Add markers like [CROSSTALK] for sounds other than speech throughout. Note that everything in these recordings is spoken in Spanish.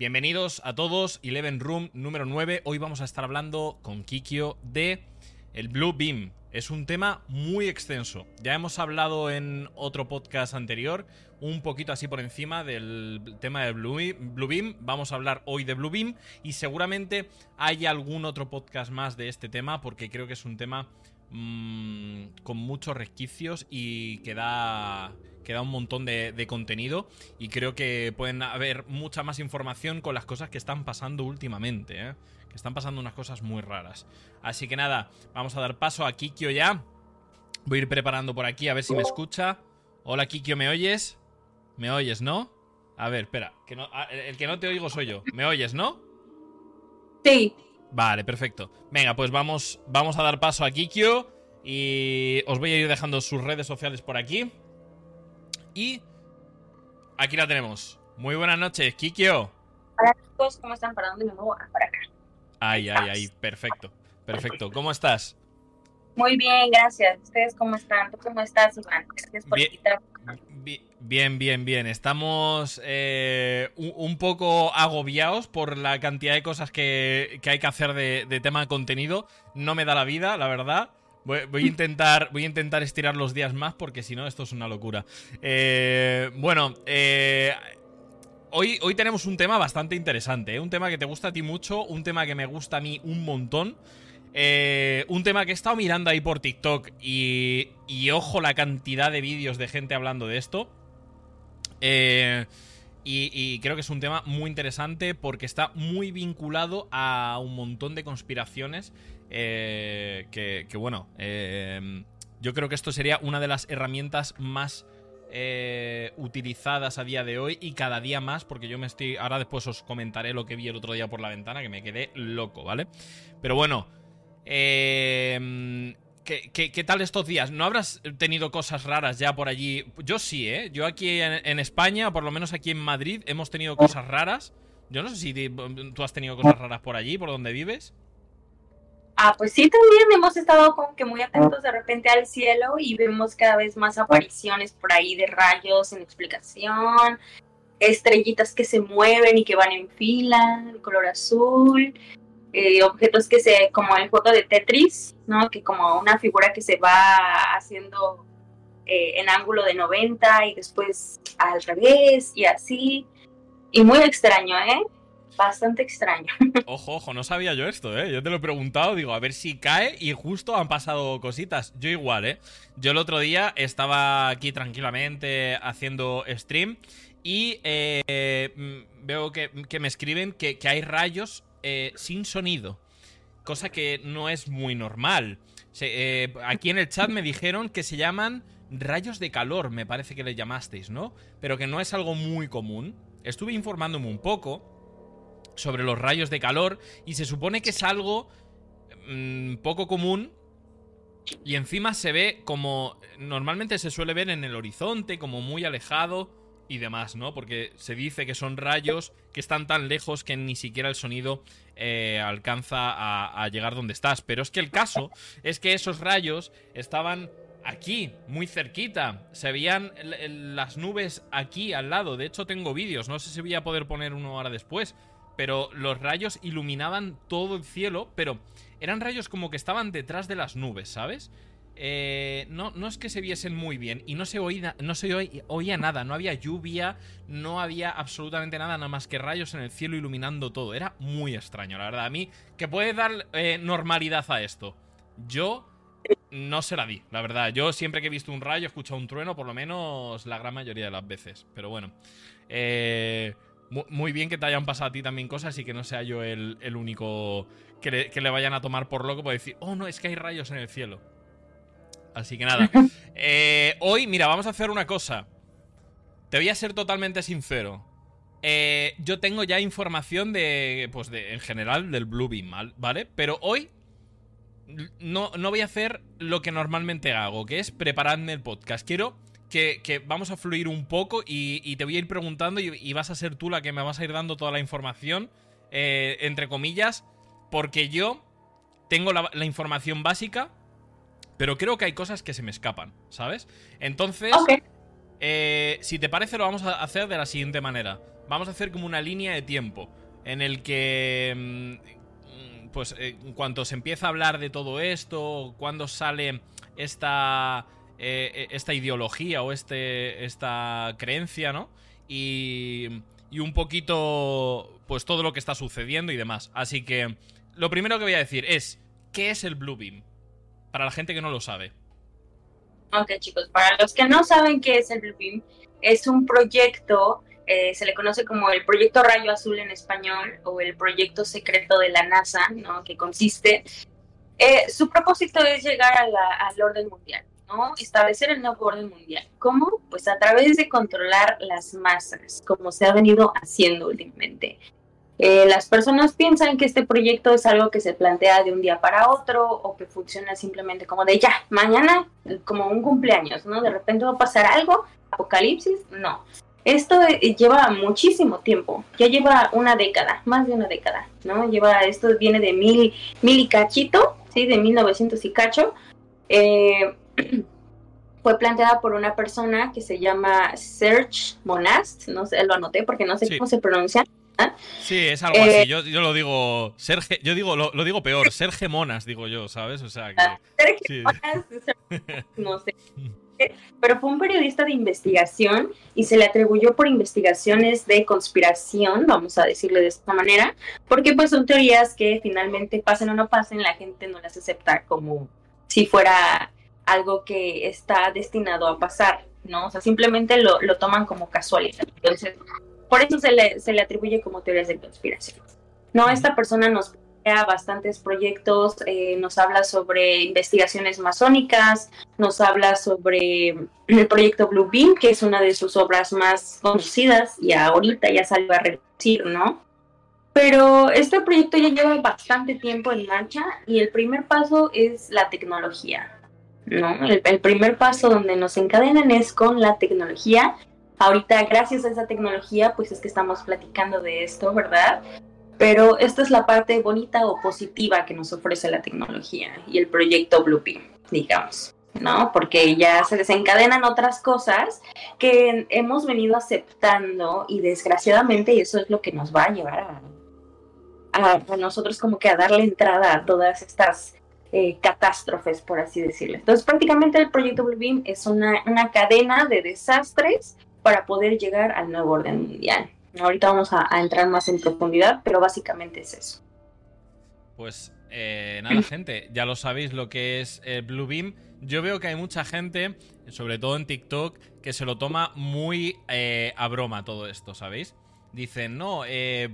Bienvenidos a todos, Eleven Room número 9. Hoy vamos a estar hablando con Kikio de el Blue Beam. Es un tema muy extenso. Ya hemos hablado en otro podcast anterior, un poquito así por encima del tema del Blue Beam. Vamos a hablar hoy de Blue Beam y seguramente hay algún otro podcast más de este tema porque creo que es un tema mmm, con muchos resquicios y que da un montón de, contenido y creo que pueden haber mucha más información con las cosas que están pasando últimamente, ¿eh? que están pasando unas cosas muy raras. Así que nada, vamos a dar paso a Kikio ya. Voy a ir preparando por aquí a ver si me escucha. Hola Kikio, ¿me oyes? ¿Me oyes, no? A ver, espera, que no, ah, el que no te oigo soy yo. ¿Me oyes, no? Sí. Vale, perfecto. Venga, pues vamos, vamos a dar paso a Kikio y os voy a ir dejando sus redes sociales por aquí. Y aquí la tenemos. Muy buenas noches, Kikio. Hola chicos, ¿cómo están? ¿Para dónde me muevo? Ah, para acá. Ay, ay, ay, perfecto. Perfecto. ¿Cómo estás? Muy bien, gracias. ¿Ustedes cómo están? ¿Tú cómo estás, Iván? Gracias por bien, bien, bien, bien. Estamos eh, un, poco agobiados por la cantidad de cosas que, hay que hacer de, de tema de contenido. No me da la vida, la verdad. Voy, a [LAUGHS] intentar, voy a intentar estirar los días más porque si no, esto es una locura. Eh, bueno, eh, hoy, hoy tenemos un tema bastante interesante. Un tema que te gusta a ti mucho, un tema que me gusta a mí un montón. Un tema que he estado mirando ahí por TikTok y, y ojo la cantidad de vídeos de gente hablando de esto. Y, y, creo que es un tema muy interesante porque está muy vinculado a un montón de conspiraciones eh, que, bueno, eh, yo creo que esto sería una de las herramientas más eh, utilizadas a día de hoy y cada día más, porque yo me estoy. Ahora después os comentaré lo que vi el otro día por la ventana, que me quedé loco, ¿vale? Pero bueno. ¿Qué, tal estos días? ¿No habrás tenido cosas raras ya por allí? Yo sí, ¿eh? Yo aquí en, España, por lo menos aquí en Madrid, hemos tenido cosas raras. Yo no sé si tú has tenido cosas raras por allí, por donde vives. Ah, pues sí, también hemos estado como que muy atentos de repente al cielo y vemos cada vez más apariciones por ahí de rayos sin explicación, estrellitas que se mueven y que van en fila, color azul, eh, objetos que se, como el foto de Tetris, ¿no? Que como una figura que se va haciendo eh, en ángulo de 90 y después al revés y así. Y muy extraño, ¿eh? bastante extraño. [LAUGHS] Ojo, ojo, no sabía yo esto, ¿eh? Yo te lo he preguntado, digo, a ver si cae y justo han pasado cositas. Yo igual, ¿eh? Yo el otro día estaba aquí tranquilamente haciendo stream y eh, mm, veo que, me escriben que, hay rayos eh, sin sonido, cosa que no es muy normal. Eh, aquí en el chat me dijeron que se llaman rayos de calor, me parece que le llamasteis, ¿no? Pero que no es algo muy común. Estuve informándome un poco sobre los rayos de calor y se supone que es algo mm, poco común y encima se ve como normalmente se suele ver en el horizonte, como muy alejado y demás, ¿no? Porque se dice que son rayos que están tan lejos que ni siquiera el sonido eh, alcanza a, llegar donde estás. Pero es que el caso es que esos rayos estaban aquí, muy cerquita. Se veían las nubes aquí al lado. De hecho, tengo vídeos. No sé si voy a poder poner uno ahora después pero los rayos iluminaban todo el cielo, pero eran rayos como que estaban detrás de las nubes, ¿sabes? Eh, no, no es que se viesen muy bien y no se, oía, no se oía, nada, no había lluvia, no había absolutamente nada, nada más que rayos en el cielo iluminando todo. Era muy extraño, la verdad. A mí, que puede dar eh, normalidad a esto. Yo no se la di, la verdad. Yo siempre que he visto un rayo, he escuchado un trueno, por lo menos la gran mayoría de las veces. Pero bueno. Eh, muy bien que te hayan pasado a ti también cosas y que no sea yo el, único que le, vayan a tomar por loco por decir, oh no, es que hay rayos en el cielo. Así que nada. [LAUGHS] Eh, hoy, mira, vamos a hacer una cosa. Te voy a ser totalmente sincero. Eh, yo tengo ya información de, pues de, en general, del Blue Beam, ¿vale? Pero hoy no, no voy a hacer lo que normalmente hago, que es prepararme el podcast. Quiero que, vamos a fluir un poco y, te voy a ir preguntando y, vas a ser tú la que me vas a ir dando toda la información, eh, entre comillas, porque yo tengo la, información básica, pero creo que hay cosas que se me escapan, ¿sabes? Entonces, eh, si te parece, lo vamos a hacer de la siguiente manera. vamos a hacer como una línea de tiempo en el que mm, pues en cuanto se empieza a hablar de todo esto, cuando sale esta eh, esta ideología o este esta creencia, ¿no? Y y un poquito pues todo lo que está sucediendo y demás. Así que lo primero que voy a decir es ¿qué es el Bluebeam? Para la gente que no lo sabe. Ok, chicos, para los que no saben qué es el Bluebeam, es un proyecto, eh, se le conoce como el Proyecto Rayo Azul en español o el Proyecto Secreto de la NASA, ¿no? Que consiste. Eh, su propósito es llegar al orden mundial, ¿no? Establecer el nuevo orden mundial. ¿Cómo? Pues a través de controlar las masas, como se ha venido haciendo últimamente. Eh, las personas piensan que este proyecto es algo que se plantea de un día para otro o que funciona simplemente como de ya, mañana, como un cumpleaños, ¿no? De repente va a pasar algo, apocalipsis, no. Esto eh, lleva muchísimo tiempo, ya lleva una década, más de una década, ¿no? Lleva, esto viene de mil, mil y cachito, ¿sí? De 1900 y cacho. Eh, [CLEARS THROAT] fue planteada por una persona que se llama Serge Monast, no sé, lo anoté porque no sé cómo se pronuncia. Sí, es algo así. Eh, yo, lo digo, Sergio, yo digo, lo, digo peor, Sergio Monas, digo yo, ¿sabes? O sea que. Sergio Monas, no [LAUGHS] sé. Pero fue un periodista de investigación y se le atribuyó por investigaciones de conspiración, vamos a decirle de esta manera, porque pues son teorías que finalmente pasen o no pasen, la gente no las acepta como si fuera algo que está destinado a pasar, ¿no? O sea, simplemente lo, lo toman como casualidad. Entonces, por eso se le, se le atribuye como teorías de conspiración. No, esta persona nos crea bastantes proyectos, eh, nos habla sobre investigaciones masónicas, nos habla sobre el proyecto Blue Beam, que es una de sus obras más conocidas y ahorita ya salió a reducir, ¿no? Pero este proyecto ya lleva bastante tiempo en marcha y el primer paso es la tecnología, ¿no? El, el primer paso donde nos encadenan es con la tecnología Ahorita, gracias a esa tecnología, pues es que estamos platicando de esto, ¿verdad? Pero esta es la parte bonita o positiva que nos ofrece la tecnología y el proyecto Bluebeam, digamos. ¿no? Porque ya se desencadenan otras cosas que hemos venido aceptando y desgraciadamente eso es lo que nos va a llevar a, nosotros como que a darle entrada a todas estas eh, catástrofes, por así decirlo. Entonces prácticamente el proyecto Bluebeam es una cadena de desastres para poder llegar al nuevo orden mundial. Ahorita vamos a, entrar más en profundidad, pero básicamente es eso. Pues eh, nada, gente, ya lo sabéis lo que es eh, Blue Beam. Yo veo que hay mucha gente, sobre todo en TikTok, que se lo toma muy eh, a broma todo esto, ¿sabéis? Dicen, no,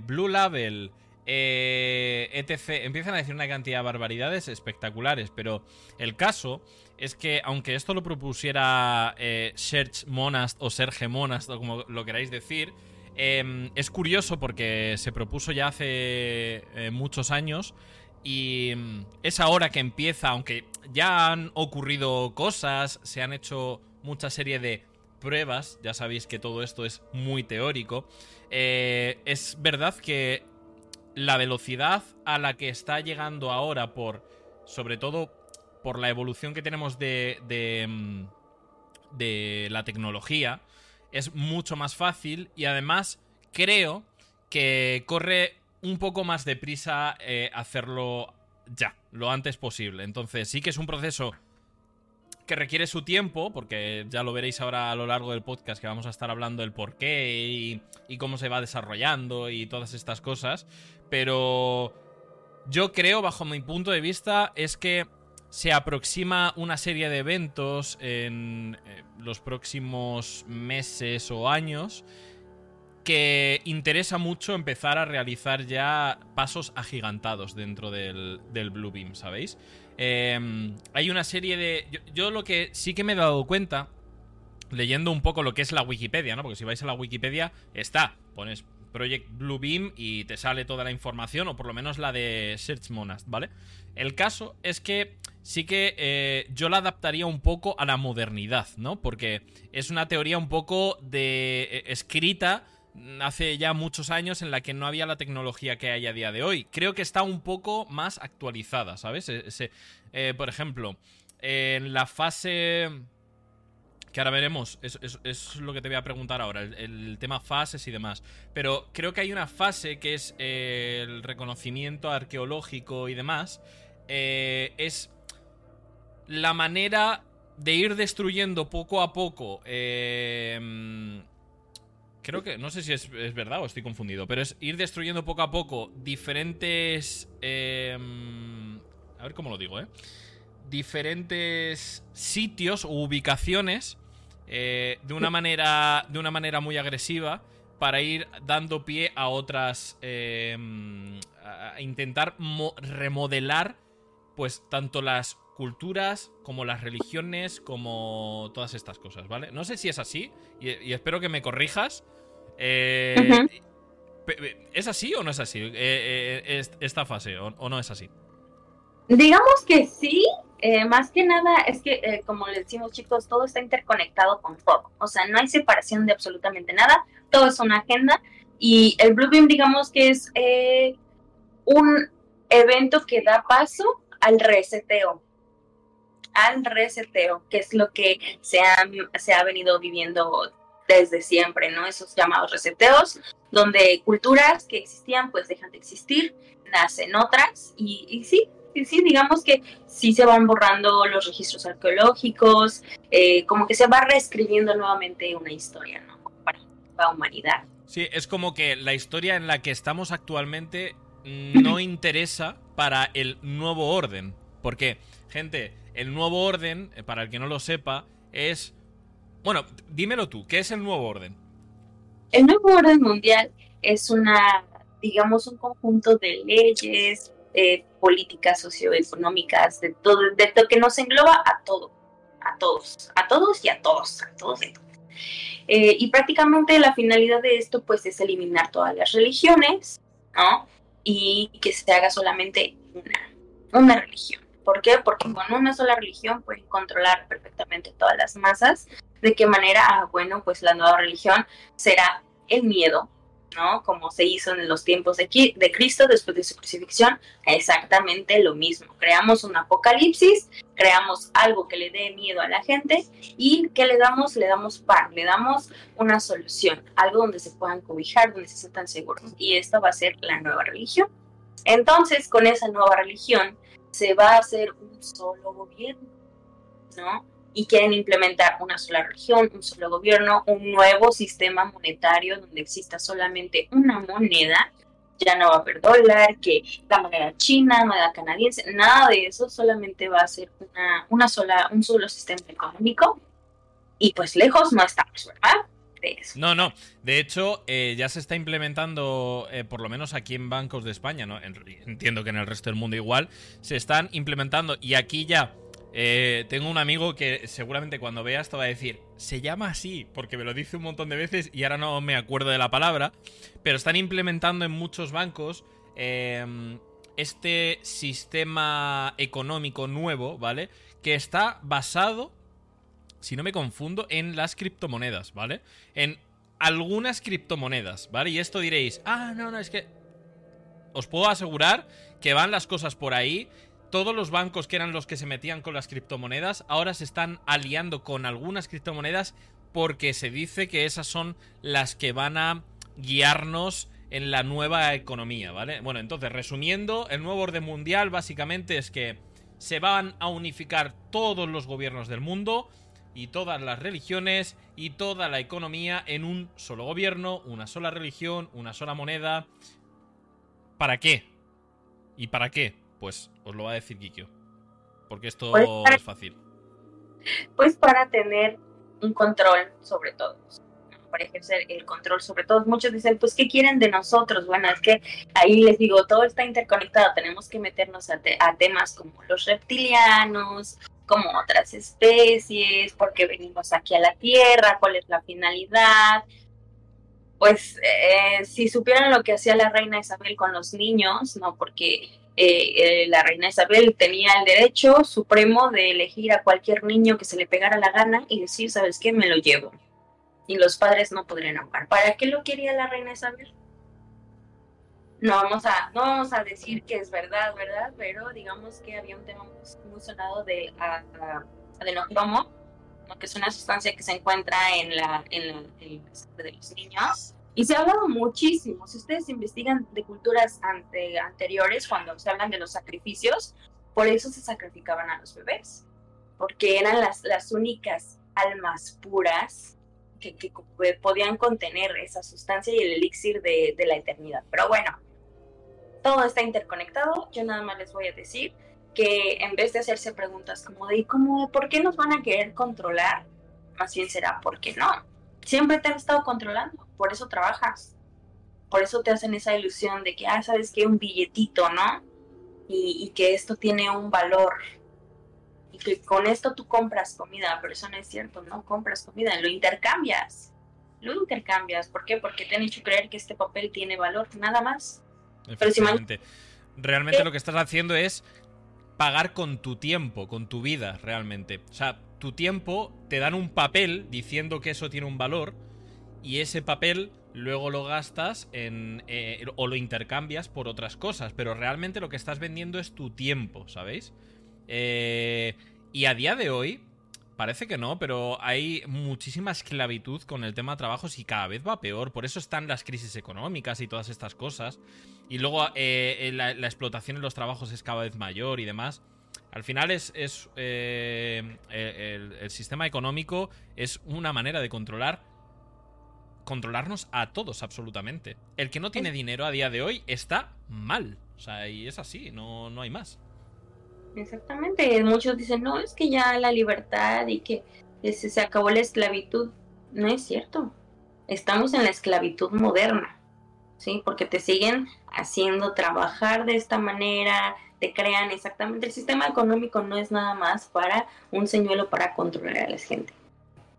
Blue Label, etc. Empiezan a decir una cantidad de barbaridades espectaculares, pero el caso es que aunque esto lo propusiera eh, Serge Monast o Serge Monast, o como lo queráis decir, em, es curioso porque se propuso ya hace eh, muchos años y mm, es ahora que empieza, aunque ya han ocurrido cosas, se han hecho mucha serie de pruebas, ya sabéis que todo esto es muy teórico, eh, es verdad que la velocidad a la que está llegando ahora por, sobre todo por la evolución que tenemos de, de, mm, de la tecnología, es mucho más fácil y además creo que corre un poco más deprisa eh, hacerlo ya, lo antes posible. Entonces sí que es un proceso que requiere su tiempo, porque ya lo veréis ahora a lo largo del podcast que vamos a estar hablando del por qué y, y cómo se va desarrollando y todas estas cosas. Pero yo creo, bajo mi punto de vista, es que se aproxima una serie de eventos en eh, los próximos meses o años que interesa mucho empezar a realizar ya pasos agigantados dentro del, del Blue Beam, ¿sabéis? Em, hay una serie de... Yo, yo, lo que sí que me he dado cuenta, leyendo un poco lo que es la Wikipedia, ¿no? Porque si vais a la Wikipedia, está, pones Project Blue Beam y te sale toda la información, o por lo menos la de Search Monast, ¿vale? El caso es que sí que eh, yo la adaptaría un poco a la modernidad, ¿no? Porque es una teoría un poco de eh, escrita hace ya muchos años en la que no había la tecnología que hay a día de hoy. Creo que está un poco más actualizada, ¿sabes? Eh, por ejemplo, en la fase que ahora veremos, es, es, lo que te voy a preguntar ahora, el, tema fases y demás. Pero creo que hay una fase que es el reconocimiento arqueológico y demás. Es la manera de ir destruyendo poco a poco. Eh, creo que, no sé si es, verdad o estoy confundido, pero es ir destruyendo poco a poco diferentes... Em, a ver cómo lo digo, ¿eh? Diferentes sitios u ubicaciones eh, de, una manera, de una manera muy agresiva para ir dando pie a otras... A intentar remodelar pues tanto las culturas, como las religiones, como todas estas cosas, ¿vale? No sé si es así, y espero que me corrijas, eh, ¿Es así o no es así eh, eh, esta fase o, no es así? Digamos que sí, más que nada es que, como le decimos chicos, todo está interconectado con todo. O sea, no hay separación de absolutamente nada, todo es una agenda y el Bluebeam digamos que es un evento que da paso al reseteo. Al reseteo, que es lo que se se ha venido viviendo desde siempre, ¿no? Esos llamados reseteos, donde culturas que existían pues dejan de existir, nacen otras y, sí, sí, digamos que sí se van borrando los registros arqueológicos, eh, como que se va reescribiendo nuevamente una historia, ¿no? Para la humanidad. Sí, es como que la historia en la que estamos actualmente [LAUGHS] no interesa para el nuevo orden. Porque, gente, el nuevo orden, eh, para el que no lo sepa, es bueno, dímelo tú, ¿qué es el nuevo orden? El nuevo orden mundial es una, digamos, un conjunto de leyes, eh, políticas socioeconómicas, de todo, de todo, que nos engloba a todo, a todos, a todos y a todos, a todos y eh, y prácticamente la finalidad de esto, pues, es eliminar todas las religiones, ¿no? Y que se haga solamente una, una religión. ¿Por qué? Porque con una sola religión pueden controlar perfectamente todas las masas ¿De qué manera? Ah, bueno, pues la nueva religión será el miedo, ¿no? Como se hizo en los tiempos de, Cristo después de su crucifixión, exactamente lo mismo. Creamos un apocalipsis, creamos algo que le dé miedo a la gente y ¿qué le damos? Le damos pan, le damos una solución, algo donde se puedan cobijar, donde se sientan seguros. Y esto va a ser la nueva religión. Entonces, con esa nueva religión se va a hacer un solo gobierno, ¿no? y quieren implementar una sola región, un solo gobierno, un nuevo sistema monetario donde exista solamente una moneda. Ya no va a haber dólar, que la moneda china, moneda canadiense, nada de eso, solamente va a ser una, sola, un solo sistema económico. Y pues lejos no estamos, ¿verdad? No, no. De hecho, eh, ya se está implementando, eh, por lo menos aquí en bancos de España, ¿no? Entiendo que en el resto del mundo igual, se están implementando y aquí ya eh, tengo un amigo que seguramente cuando vea esto va a decir, se llama así, porque me lo dice un montón de veces y ahora no me acuerdo de la palabra, pero están implementando en muchos bancos em, este sistema económico nuevo, ¿vale? Que está basado, si no me confundo, en las criptomonedas, ¿vale? En algunas criptomonedas, ¿vale? Y esto diréis, ah, no, no, es que... Os puedo asegurar que van las cosas por ahí todos los bancos que eran los que se metían con las criptomonedas ahora se están aliando con algunas criptomonedas porque se dice que esas son las que van a guiarnos en la nueva economía, ¿vale? Bueno, entonces, resumiendo, el nuevo orden mundial básicamente es que se van a unificar todos los gobiernos del mundo y todas las religiones y toda la economía en un solo gobierno, una sola religión, una sola moneda. ¿Para qué? ¿Y para qué? Pues os lo va a decir Kikyo. Porque esto pues es fácil. Pues para tener un control sobre todos. Para ejercer el control sobre todos. Muchos dicen, pues, ¿qué quieren de nosotros? Bueno, es que ahí les digo, todo está interconectado. Tenemos que meternos a, a temas como los reptilianos, como otras especies, porque venimos aquí a la Tierra, cuál es la finalidad, pues eh, si supieran lo que hacía la reina Isabel con los niños, no, porque eh, eh, la reina Isabel tenía el derecho supremo de elegir a cualquier niño que se le pegara la gana y decir, ¿sabes qué? Me lo llevo. Y los padres no podrían ahogar. ¿Para qué lo quería la reina Isabel? No vamos a, no vamos a decir que es verdad, ¿verdad? Pero digamos que había un tema muy, sonado de, a, de que es una sustancia que se encuentra en la, en la, de los niños. Y se ha hablado muchísimo. Si ustedes investigan de culturas ante, anteriores, cuando se hablan de los sacrificios, por eso se sacrificaban a los bebés, porque eran las, las únicas almas puras que, que, podían contener esa sustancia y el elixir de, de la eternidad. Pero bueno, todo está interconectado. Yo nada más les voy a decir que en vez de hacerse preguntas como de ¿cómo, ¿por qué nos van a querer controlar? Más bien será porque no. Siempre te han estado controlando, por eso trabajas. Por eso te hacen esa ilusión de que, ah, sabes que un billetito, ¿no? Y, y que esto tiene un valor. Y que con esto tú compras comida, pero eso no es cierto, no compras comida, lo intercambias. Lo intercambias. ¿Por qué? Porque te han hecho creer que este papel tiene valor, nada más. Efectivamente. Realmente lo que estás haciendo es pagar con tu tiempo, con tu vida, realmente. O sea, tu tiempo te dan un papel diciendo que eso tiene un valor y ese papel luego lo gastas en, eh, o lo intercambias por otras cosas, pero realmente lo que estás vendiendo es tu tiempo, ¿sabéis? Eh, y a día de hoy, Parece que no, pero hay muchísima esclavitud con el tema de trabajos y cada vez va peor. Por eso están las crisis económicas y todas estas cosas. Y luego eh, la, explotación en los trabajos es cada vez mayor y demás. Al final es, eh, el, sistema económico es una manera de controlar controlarnos a todos absolutamente. El que no tiene dinero a día de hoy está mal. O sea, y es así, no, no hay más. Exactamente, muchos dicen, no, es que ya la libertad y que se acabó la esclavitud. No es cierto, estamos en la esclavitud moderna, ¿sí? Porque te siguen haciendo trabajar de esta manera, te crean exactamente, el sistema económico no es nada más para un señuelo para controlar a la gente.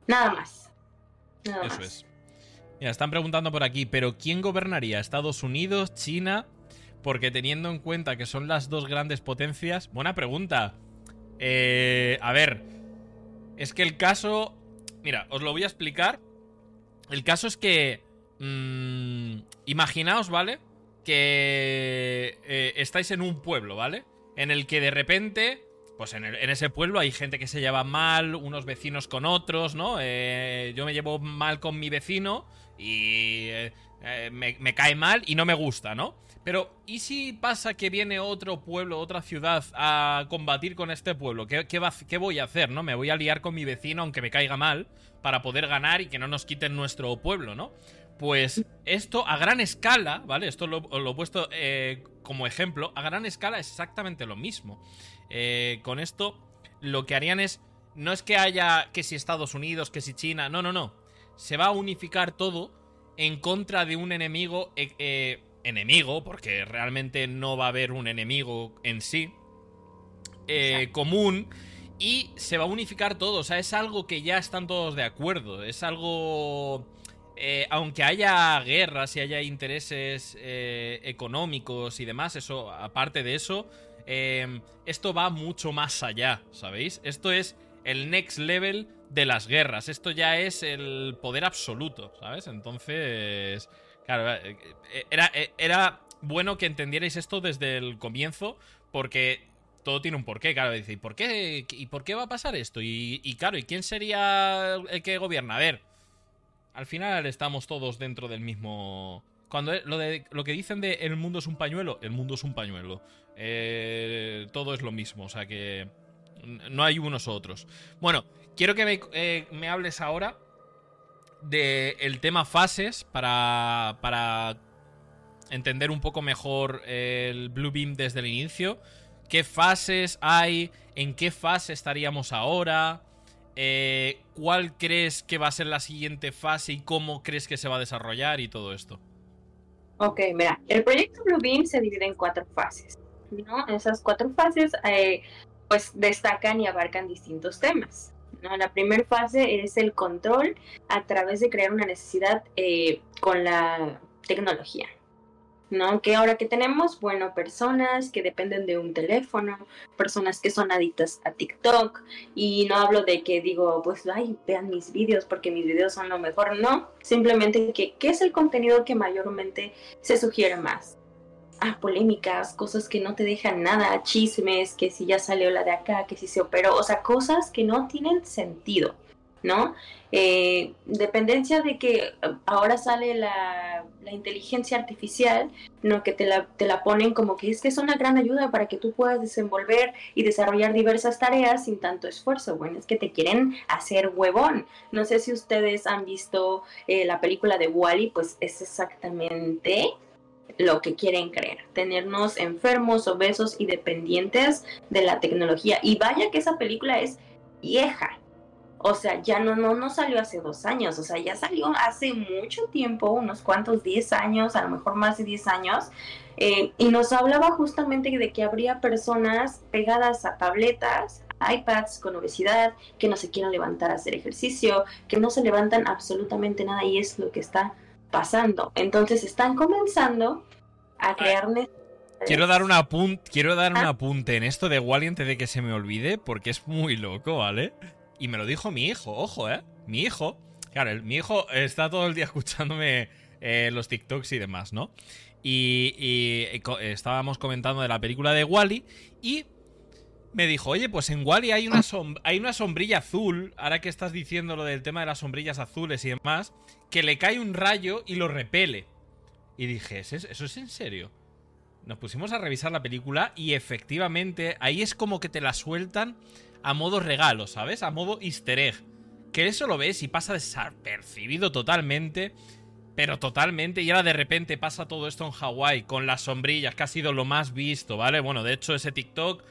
Nada más. Nada Eso es. Mira, están preguntando por aquí, pero ¿quién gobernaría? ¿Estados Unidos, China porque teniendo en cuenta que son las dos grandes potencias... Buena pregunta. Eh, a ver, es que el caso... Mira, os lo voy a explicar. El caso es que... Mmm, imaginaos, ¿vale? Que eh, estáis en un pueblo, ¿vale? En el que de repente pues en, ese pueblo hay gente que se lleva mal, unos vecinos con otros, ¿no? Eh, yo me llevo mal con mi vecino y me, me, cae mal y no me gusta, ¿no? Pero, ¿y si pasa que viene otro pueblo, otra ciudad a combatir con este pueblo? ¿Qué, voy a hacer, no? Me voy a liar con mi vecino aunque me caiga mal para poder ganar y que no nos quiten nuestro pueblo, ¿no? Pues esto a gran escala, ¿vale? Esto lo, he puesto eh, como ejemplo. A gran escala es exactamente lo mismo. Eh, con esto lo que harían es... No es que haya que si Estados Unidos, que si China, no, no, no. Se va a unificar todo en contra de un enemigo eh, enemigo, porque realmente no va a haber un enemigo en sí, eh, común, y se va a unificar todo. O sea, es algo que ya están todos de acuerdo. Es algo... Eh, aunque haya guerras y haya intereses eh, económicos y demás, eso, aparte de eso, esto va mucho más allá, ¿sabéis? Esto es el next level de las guerras. Esto ya es el poder absoluto, ¿sabes? Entonces, Claro, era, eh, era bueno que entendierais esto desde el comienzo, porque todo tiene un porqué, claro. Dice, ¿y por qué, y por qué va a pasar esto? Y, claro, ¿y quién sería el que gobierna? A ver, al final estamos todos dentro del mismo... Cuando lo, de, lo que dicen de el mundo es un pañuelo, el mundo es un pañuelo. todo es lo mismo, o sea que no hay unos otros. Bueno, quiero que me, me hables ahora del tema fases para, para entender un poco mejor el Blue Beam desde el inicio. ¿Qué fases hay? ¿En qué fase estaríamos ahora? Eh, ¿Cuál crees que va a ser la siguiente fase y cómo crees que se va a desarrollar y todo esto? Ok, mira, el proyecto Blue Beam se divide en cuatro fases. ¿no? Esas cuatro fases eh, pues destacan y abarcan distintos temas. La primera fase es el control a través de crear una necesidad eh, con la tecnología. ¿No? Que ahora que tenemos, bueno, personas que dependen de un teléfono, personas que son adictas a TikTok, y no hablo de que digo, pues, ay, vean mis vídeos porque mis vídeos son lo mejor, no, simplemente que, ¿qué es el contenido que mayormente se sugiere más? ah, polémicas, cosas que no te dejan nada, chismes, que si ya salió la de acá, que si se operó, o sea, cosas que no tienen sentido. ¿no? Eh, dependencia de que ahora sale la, inteligencia artificial, ¿no? Que te la, te la ponen como que es que es una gran ayuda para que tú puedas desenvolver y desarrollar diversas tareas sin tanto esfuerzo. Bueno, es que te quieren hacer huevón. No sé si ustedes han visto eh, la película de Wally, pues es exactamente lo que quieren creer, tenernos enfermos, obesos y dependientes de la tecnología. Y vaya que esa película es vieja, o sea, ya no, no, no salió hace dos años, o sea, ya salió hace mucho tiempo, unos cuantos, diez años, a lo mejor más de diez años, eh, y nos hablaba justamente de que habría personas pegadas a tabletas, iPads con obesidad, que no se quieren levantar a hacer ejercicio, que no se levantan absolutamente nada y es lo que está pasando. Entonces están comenzando a crear Quiero dar, un quiero dar un ah. apunte en esto de Wally antes de que se me olvide, porque es muy loco, ¿vale? Y me lo dijo mi hijo, ojo, ¿eh? Mi hijo. Claro, mi hijo está todo el día escuchándome eh, los TikToks y demás, ¿no? Y, estábamos comentando de la película de Wally y me dijo, oye, pues en Wally hay una, hay una sombrilla azul, ahora que estás diciendo lo del tema de las sombrillas azules y demás, que le cae un rayo y lo repele. Y dije, ¿eso es en serio? Nos pusimos a revisar la película y efectivamente ahí es como que te la sueltan a modo regalo, ¿sabes? A modo easter egg. Que eso lo ves y pasa desapercibido totalmente. Pero totalmente. Y ahora de repente pasa todo esto en Hawái con las sombrillas, que ha sido lo más visto, ¿vale? Bueno, de hecho ese TikTok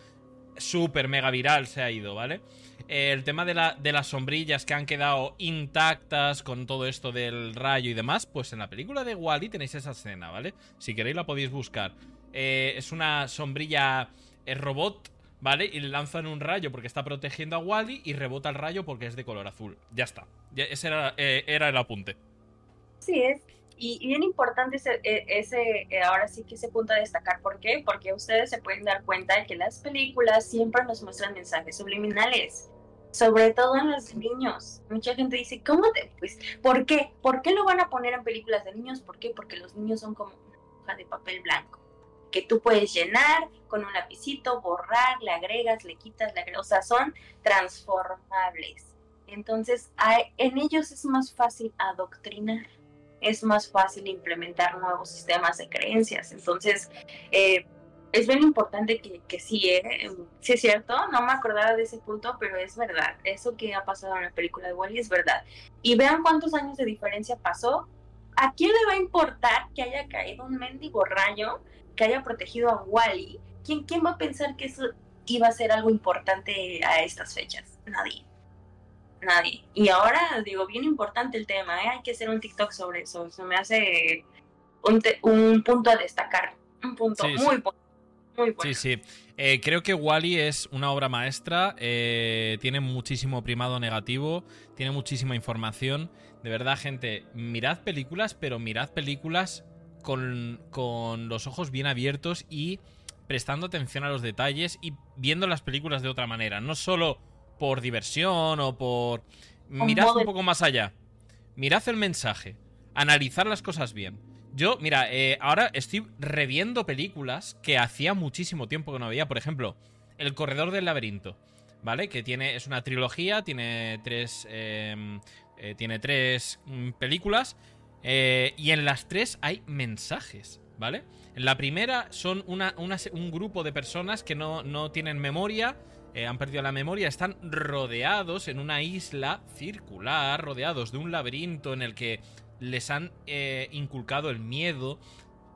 súper mega viral se ha ido, ¿vale? el tema de, la, de, las sombrillas que han quedado intactas con todo esto del rayo y demás, pues en la película de Wally tenéis esa escena, ¿vale? Si queréis la podéis buscar. Eh, es una sombrilla eh, robot ¿vale? Y le lanzan un rayo porque está protegiendo a Wally y rebota el rayo porque es de color azul. Ya está. ese era, eh, era, el apunte. Sí, es. Y, bien importante ese, e, ese, eh, ahora sí que ese punto a destacar. ¿Por qué? Porque ustedes se pueden dar cuenta de que las películas siempre nos muestran mensajes subliminales. Sobre todo en los niños. Mucha gente dice, ¿cómo te...? Pues, ¿por qué? ¿Por qué lo van a poner en películas de niños? ¿Por qué? Porque los niños son como una hoja de papel blanco que tú puedes llenar con un lapicito, borrar, le agregas, le quitas, le agregas, o sea, son transformables. Entonces, en ellos es más fácil adoctrinar, es más fácil implementar nuevos sistemas de creencias. Entonces, eh, es bien importante que, que sí, eh, es cierto, no me acordaba de ese punto, pero es verdad. Eso que ha pasado en la película de Wally es verdad. Y vean cuántos años de diferencia pasó. ¿A quién le va a importar que haya caído un mendigo rayo que haya protegido a Wally, ¿quién, ¿quién va a pensar que eso iba a ser algo importante a estas fechas? Nadie. Nadie. Y ahora, digo, bien importante el tema, ¿eh? hay que hacer un TikTok sobre eso. Eso me hace un, un punto a destacar. Un punto muy, muy bueno. Sí, sí. Eh, creo que Wally es una obra maestra. Eh, tiene muchísimo primado negativo. Tiene muchísima información. De verdad, gente, mirad películas, pero mirad películas con, los ojos bien abiertos y prestando atención a los detalles y viendo las películas de otra manera. No solo por diversión o por... Mirad un poco más allá. Mirad el mensaje. Analizar las cosas bien. Yo, mira, eh, ahora estoy reviendo películas que hacía muchísimo tiempo que no veía. Por ejemplo, El Corredor del Laberinto. ¿Vale? Que tiene. Es una trilogía. Tiene tres. Em, eh, tiene tres mm, películas. Eh, y en las tres hay mensajes, ¿vale? En la primera son un grupo de personas que no, tienen memoria, eh, han perdido la memoria, están rodeados en una isla circular, rodeados de un laberinto en el que les han eh, inculcado el miedo.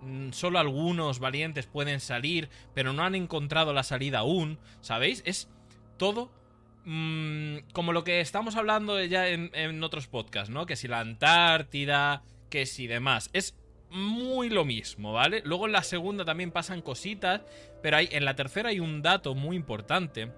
Mm, solo algunos valientes pueden salir, pero no han encontrado la salida aún, ¿sabéis? Es todo mm, como lo que estamos hablando ya en, en, otros podcasts, ¿no? Que si la Antártida, que si demás. Es muy lo mismo, ¿vale? Luego en la segunda también pasan cositas, pero hay, en la tercera hay un dato muy importante,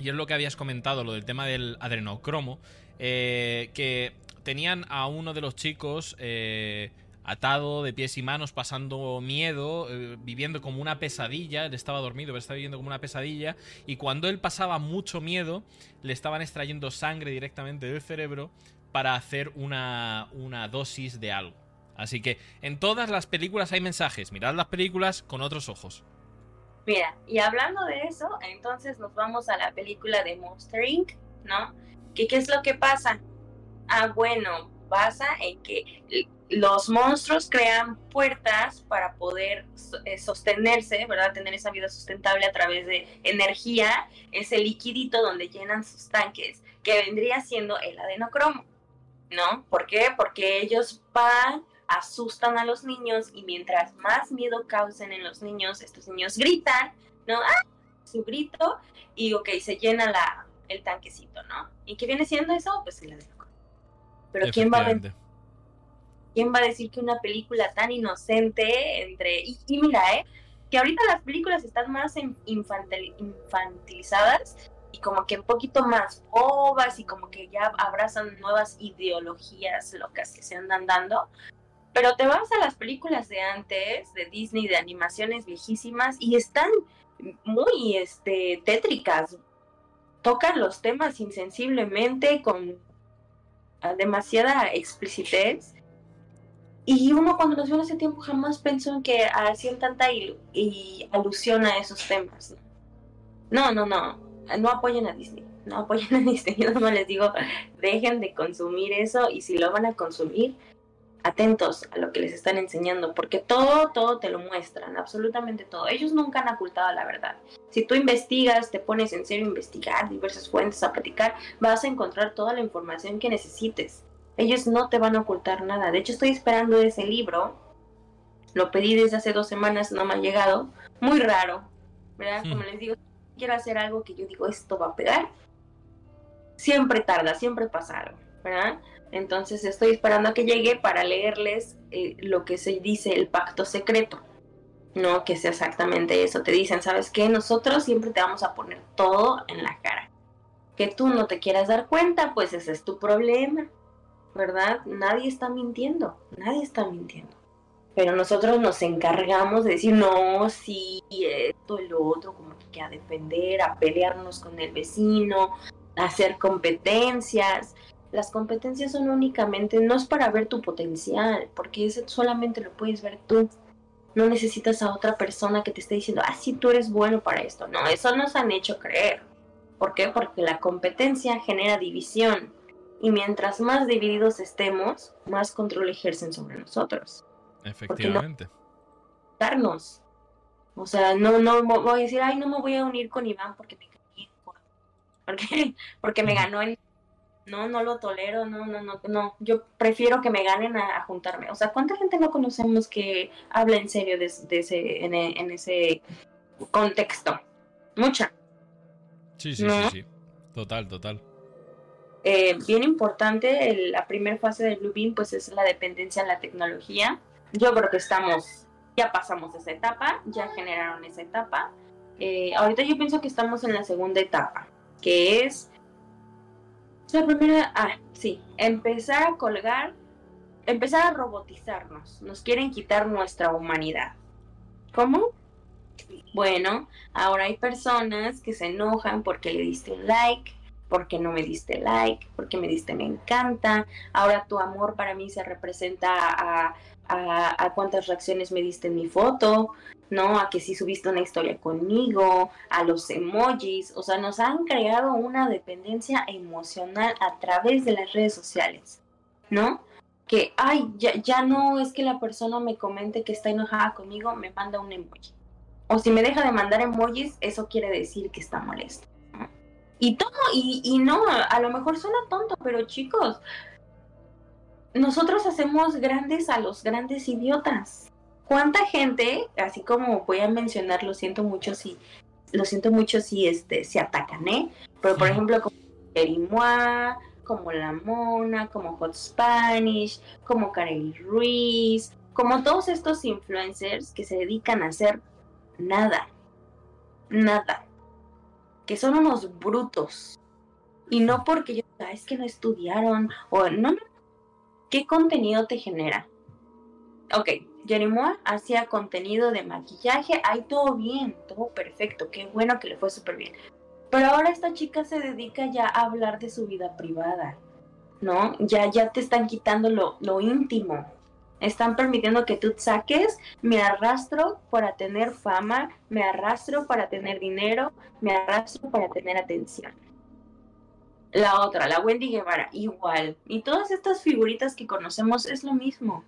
y es lo que habías comentado, lo del tema del adrenocromo, eh, que tenían a uno de los chicos eh, atado de pies y manos, pasando miedo, eh, viviendo como una pesadilla, él estaba dormido, pero estaba viviendo como una pesadilla, y cuando él pasaba mucho miedo, le estaban extrayendo sangre directamente del cerebro para hacer una, una dosis de algo. Así que en todas las películas hay mensajes. Mirad las películas con otros ojos. Mira, y hablando de eso, entonces nos vamos a la película de Monster Inc., ¿no? ¿Qué, ¿Qué es lo que pasa? Ah, bueno, pasa en que los monstruos crean puertas para poder eh, sostenerse, ¿verdad? Tener esa vida sustentable a través de energía, ese liquidito donde llenan sus tanques, que vendría siendo el adenocromo, ¿no? ¿Por qué? Porque ellos van, asustan a los niños y mientras más miedo causen en los niños, estos niños gritan, ¿no? ¡Ah! Su grito y, ok, se llena la, el tanquecito, ¿no? ¿Y qué viene siendo eso? Pues el adenocromo. Pero ¿quién va a? ¿quién va a decir que una película tan inocente entre... Y, mira, ¿eh? Que ahorita las películas están más infantilizadas y como que un poquito más bobas y como que ya abrazan nuevas ideologías locas que se andan dando. Pero te vas a las películas de antes, de Disney, de animaciones viejísimas, y están muy este, tétricas. Tocan los temas insensiblemente, con demasiada explicitez. Y uno cuando los vio hace tiempo jamás pensó en que hacían tanta y alusión a esos temas. No, no. No apoyen a Disney. No apoyen a [LAUGHS] Disney. Yo no les digo, dejen de consumir eso y si lo van a consumir, atentos a lo que les están enseñando, porque todo, todo te lo muestran, absolutamente todo. Ellos nunca han ocultado la verdad. Si tú investigas, te pones en serio a investigar diversas fuentes, a platicar, vas a encontrar toda la información que necesites. Ellos no te van a ocultar nada. De hecho, estoy esperando ese libro. Lo pedí desde hace dos semanas, no me ha llegado. Muy raro, ¿verdad? Como hmm. les digo, quiero hacer algo que yo digo, esto va a pegar. Siempre tarda, siempre pasa algo, ¿verdad? Entonces estoy esperando a que llegue para leerles eh, lo que se dice el pacto secreto. No que sea exactamente eso. Te dicen, ¿sabes qué? Nosotros siempre te vamos a poner todo en la cara. Que tú no te quieras dar cuenta, pues ese es tu problema. ¿verdad? Nadie está mintiendo, nadie está mintiendo. Pero nosotros nos encargamos de decir, no, sí, esto y lo otro, como que a defender, a pelearnos con el vecino, a hacer competencias. Las competencias son únicamente, no es para ver tu potencial, porque ese solamente lo puedes ver tú. No necesitas a otra persona que te esté diciendo, ah, sí, tú eres bueno para esto. No, eso nos han hecho creer. ¿Por qué? Porque la competencia genera división y mientras más divididos estemos, más control ejercen sobre nosotros. Efectivamente. darnos. O sea, no, no voy a decir, ay, no me voy a unir con Iván porque me porque, [LAUGHS] porque me ganó en... No, no lo tolero, no, no, no, no. Yo prefiero que me ganen a, juntarme. O sea, ¿cuánta gente no conocemos que habla en serio de, ese, en, en, ese contexto? Mucha. Sí, sí, sí, sí. Total, total. Eh, bien importante, la primera fase del Blue Beam pues es la dependencia en la tecnología. Yo creo que estamos, ya pasamos esa etapa, ya generaron esa etapa. Eh, ahorita yo pienso que estamos en la segunda etapa, que es la primera, ah, sí, empezar a colgar, empezar a robotizarnos. Nos quieren quitar nuestra humanidad. ¿Cómo? Bueno, ahora hay personas que se enojan porque le diste like, porque no me diste like, porque me diste me encanta, ahora tu amor para mí se representa a, a, cuántas reacciones me diste en mi foto, ¿no? A que si subiste una historia conmigo, a los emojis, o sea, nos han creado una dependencia emocional a través de las redes sociales, ¿no? Que, ay, ya, no es que la persona me comente que está enojada conmigo, me manda un emoji. O si me deja de mandar emojis, eso quiere decir que está molesto. Y todo, y, y no, a lo mejor suena tonto, pero chicos, nosotros hacemos grandes a los grandes idiotas. ¿Cuánta gente, así como voy a mencionar, lo siento mucho si, lo siento mucho si este, se atacan, ¿eh? Pero por ejemplo, como Erimoa, como La Mona, como Hot Spanish, como Kareli Ruiz, como todos estos influencers que se dedican a hacer nada, nada que son unos brutos. Y no porque yo, ah, es que no estudiaron, o no, no. ¿Qué contenido te genera? Ok, Jerimoa hacía contenido de maquillaje, ahí todo bien, todo perfecto, qué bueno que le fue súper bien. Pero ahora esta chica se dedica ya a hablar de su vida privada, ¿no? Ya, ya te están quitando lo, lo íntimo, están permitiendo que tú saques, me arrastro para tener fama, me arrastro para tener dinero, me arrastro para tener atención. La otra, la Wendy Guevara, igual. Y todas estas figuritas que conocemos es lo mismo.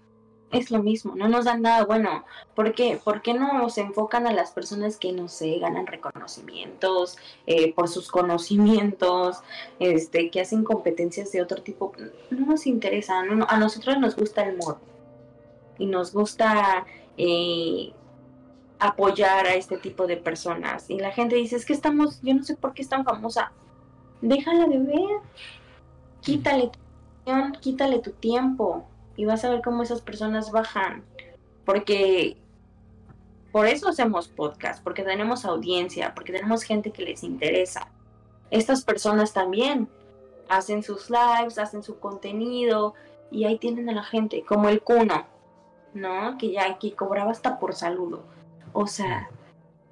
Es lo mismo, no nos dan nada bueno. ¿Por qué? ¿Por qué no se enfocan a las personas que, no sé, ganan reconocimientos eh, por sus conocimientos, este, que hacen competencias de otro tipo? No nos interesa, a nosotros nos gusta el mod. Y nos gusta eh, apoyar a este tipo de personas. Y la gente dice, es que estamos, yo no sé por qué es tan famosa déjala de ver. Quítale tu quítale tu tiempo y vas a ver cómo esas personas bajan. Porque por eso hacemos podcast, porque tenemos audiencia, porque tenemos gente que les interesa. Estas personas también hacen sus lives, hacen su contenido y ahí tienen a la gente, como el Cuno, ¿no? Que ya aquí cobraba hasta por saludo. O sea,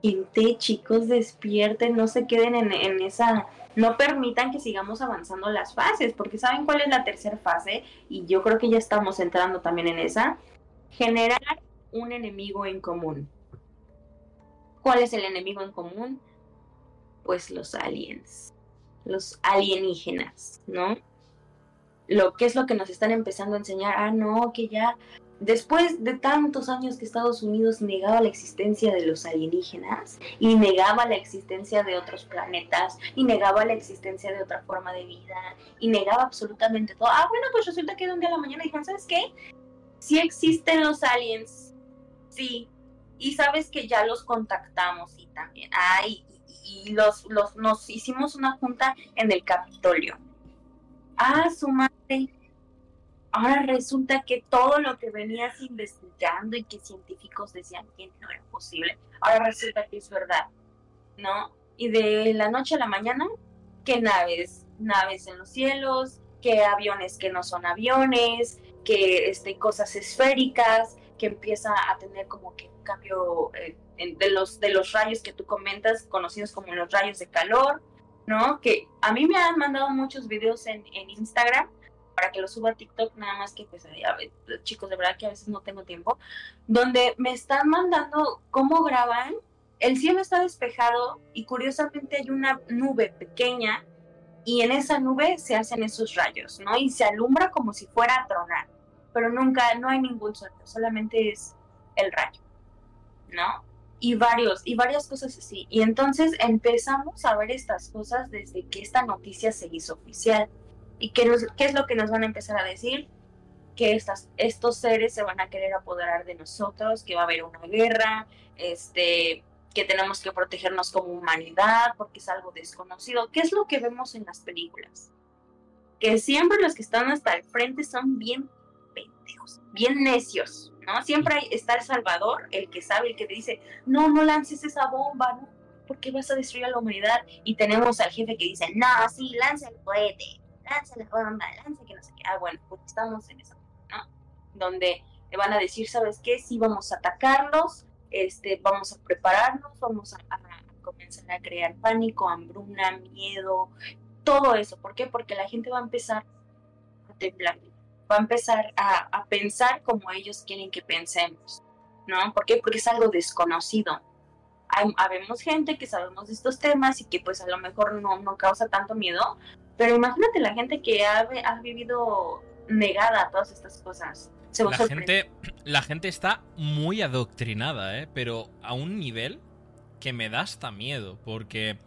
gente, chicos, despierten, no se queden en, esa no permitan que sigamos avanzando las fases, porque ¿saben cuál es la tercera fase? Y yo creo que ya estamos entrando también en esa. Generar un enemigo en común. ¿Cuál es el enemigo en común? Pues los aliens, los alienígenas, ¿no? Lo que es lo que nos están empezando a enseñar, ah, no, que ya Después de tantos años que Estados Unidos negaba la existencia de los alienígenas y negaba la existencia de otros planetas y negaba la existencia de otra forma de vida y negaba absolutamente todo. Ah, bueno, pues resulta que de un día a la mañana dijeron, ¿sabes qué? Sí existen los aliens, sí. Y sabes que ya los contactamos y también. Ah, y, los, los, nos hicimos una junta en el Capitolio. Ah, su madre Ahora resulta que todo lo que venías investigando y que científicos decían que no era posible, ahora resulta que es verdad, ¿no? Y de la noche a la mañana, que naves, naves en los cielos, que aviones que no son aviones, que este, cosas esféricas, que empieza a tener como que un cambio eh, de, los, de los rayos que tú comentas, conocidos como los rayos de calor, ¿no? Que a mí me han mandado muchos videos en, en Instagram para que lo suba a TikTok, nada más que pues chicos, de verdad que a veces no tengo tiempo, donde me están mandando cómo graban, el cielo está despejado y curiosamente hay una nube pequeña y en esa nube se hacen esos rayos, ¿no? Y se alumbra como si fuera a tronar, pero nunca, no hay ningún sonido, solamente es el rayo, ¿no? Y varios, y varias cosas así. Y entonces empezamos a ver estas cosas desde que esta noticia se hizo oficial. ¿Y qué, qué es lo que nos van a empezar a decir? Que estas, estos seres se van a querer apoderar de nosotros, que va a haber una guerra, este, que tenemos que protegernos como humanidad porque es algo desconocido. ¿Qué es lo que vemos en las películas? Que siempre los que están hasta el frente son bien pendejos, bien necios, ¿no? Siempre está el salvador, el que sabe, el que te dice, no, no lances esa bomba, ¿no? Porque vas a destruir a la humanidad. Y tenemos al jefe que dice, no, sí, lanza el cohete lanza la bomba, lanza que no sé qué. Ah, bueno, pues estamos en eso, ¿no? Donde te van a decir, ¿sabes qué? Sí, vamos a atacarlos, este, vamos a prepararnos, vamos a, comenzar a crear pánico, hambruna, miedo, todo eso. ¿Por qué? Porque la gente va a empezar a temblar, va a empezar a, a pensar como ellos quieren que pensemos, ¿no? ¿Por qué? Porque es algo desconocido. Hay, habemos gente que sabemos de estos temas y que pues a lo mejor no, no causa tanto miedo, pero imagínate la gente que ha, vivido negada a todas estas cosas. la, gente, la gente está muy adoctrinada, ¿eh? pero a un nivel que me da hasta miedo, porque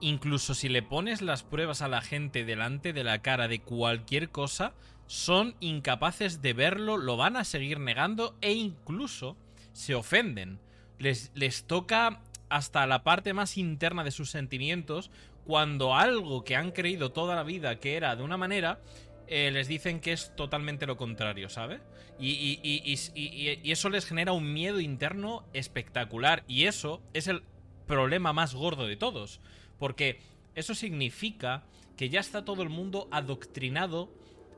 incluso si le pones las pruebas a la gente delante de la cara de cualquier cosa, son incapaces de verlo, lo van a seguir negando e incluso se ofenden. Les, les toca hasta la parte más interna de sus sentimientos cuando algo que han creído toda la vida que era de una manera, eh, les dicen que es totalmente lo contrario, ¿sabes? Y, y, eso les genera un miedo interno espectacular. Y eso es el problema más gordo de todos. Porque eso significa que ya está todo el mundo adoctrinado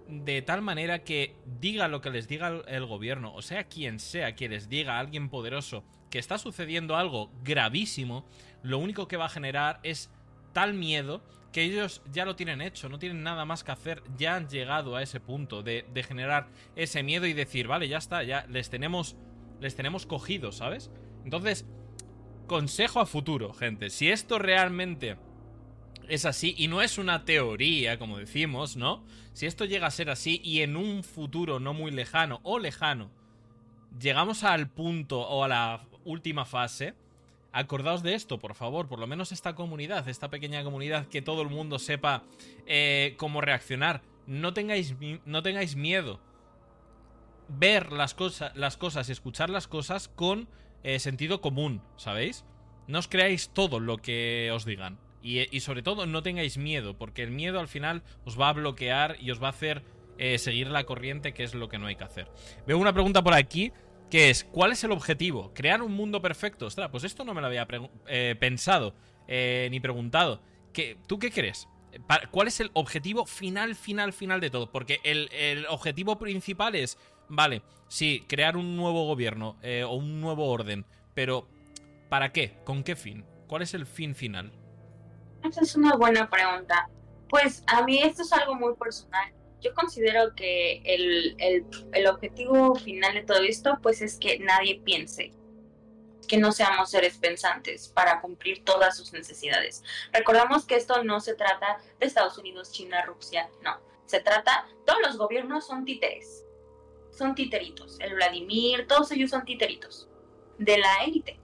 de tal manera que diga lo que les diga el gobierno, o sea quien sea que les diga a alguien poderoso que está sucediendo algo gravísimo, lo único que va a generar es tal miedo que ellos ya lo tienen hecho, no tienen nada más que hacer, ya han llegado a ese punto de, generar ese miedo y decir, vale, ya está, ya les tenemos, les tenemos cogidos, ¿sabes? Entonces, consejo a futuro, gente, si esto realmente es así y no es una teoría, como decimos, ¿no? Si esto llega a ser así y en un futuro no muy lejano o lejano llegamos al punto o a la última fase, acordaos de esto, por favor, por lo menos esta comunidad, esta pequeña comunidad, que todo el mundo sepa eh, cómo reaccionar. No tengáis, no tengáis miedo. Ver las, cosas, las cosas y escuchar las cosas con eh, sentido común, ¿sabéis? No os creáis todo lo que os digan. Y, sobre todo no tengáis miedo, porque el miedo al final os va a bloquear y os va a hacer eh, seguir la corriente, que es lo que no hay que hacer. Veo una pregunta por aquí, que es, ¿cuál es el objetivo? ¿Crear un mundo perfecto? Ostras, pues esto no me lo había eh, pensado eh, ni preguntado. ¿Qué, ¿Tú qué crees? ¿Cuál es el objetivo final, final, final de todo? Porque el, el objetivo principal es, vale, sí, crear un nuevo gobierno o un nuevo orden, pero ¿para qué? ¿Con qué fin? ¿Cuál es el fin final? Esa es una buena pregunta. Pues a mí esto es algo muy personal. Yo considero que el, el, objetivo final de todo esto pues es que nadie piense, que no seamos seres pensantes para cumplir todas sus necesidades. Recordamos que esto no se trata de Estados Unidos, China, Rusia, no. Se trata, todos los gobiernos son títeres, son titeritos. El Vladimir, todos ellos son titeritos de la élite.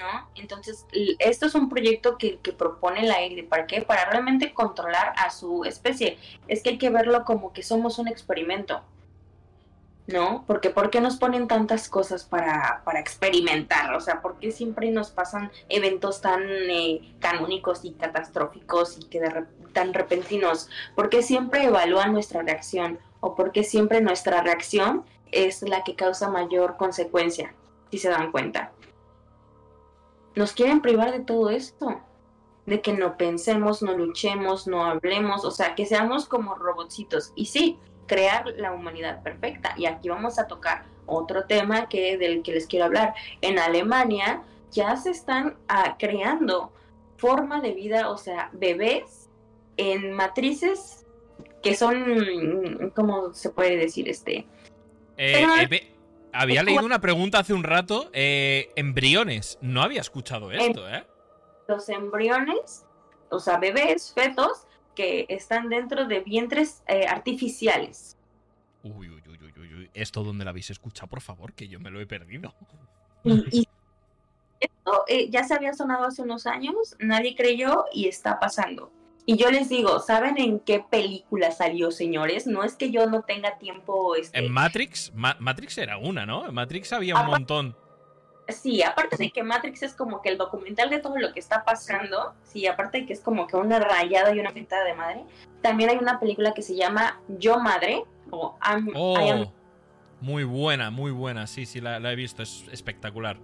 ¿No? Entonces, esto es un proyecto que, propone la élite. ¿Para qué? Para realmente controlar a su especie. Es que hay que verlo como que somos un experimento, ¿no? Porque ¿por qué nos ponen tantas cosas para, para experimentar? O sea, ¿por qué siempre nos pasan eventos tan eh, canónicos y catastróficos y que tan repentinos? ¿Por qué siempre evalúan nuestra reacción? ¿O por qué siempre nuestra reacción es la que causa mayor consecuencia? Si se dan cuenta nos quieren privar de todo esto, de que no pensemos, no luchemos, no hablemos, o sea, que seamos como robotcitos. Y sí, crear la humanidad perfecta. Y aquí vamos a tocar otro tema que del que les quiero hablar. En Alemania ya se están ah, creando forma de vida, o sea, bebés en matrices que son, ¿cómo se puede decir? Este. Eh, había leído una pregunta hace un rato. Eh, embriones. No había escuchado esto, ¿eh? Los embriones, o sea, bebés, fetos, que están dentro de vientres eh, artificiales. Uy, uy, uy, uy, uy. ¿Esto dónde lo habéis escuchado, por favor? Que yo me lo he perdido. Y, [LAUGHS] esto eh, ya se había sonado hace unos años, nadie creyó y está pasando. Y yo les digo, ¿saben en qué película salió, señores? No es que yo no tenga tiempo. Este... En Matrix, Matrix era una, ¿no? En Matrix había un montón. Sí, aparte de que Matrix es como que el documental de todo lo que está pasando, sí, aparte de que es como que una rayada y una pintada de madre, también hay una película que se llama Yo Madre, o oh, Muy buena, muy buena, sí, sí, la he visto, es espectacular.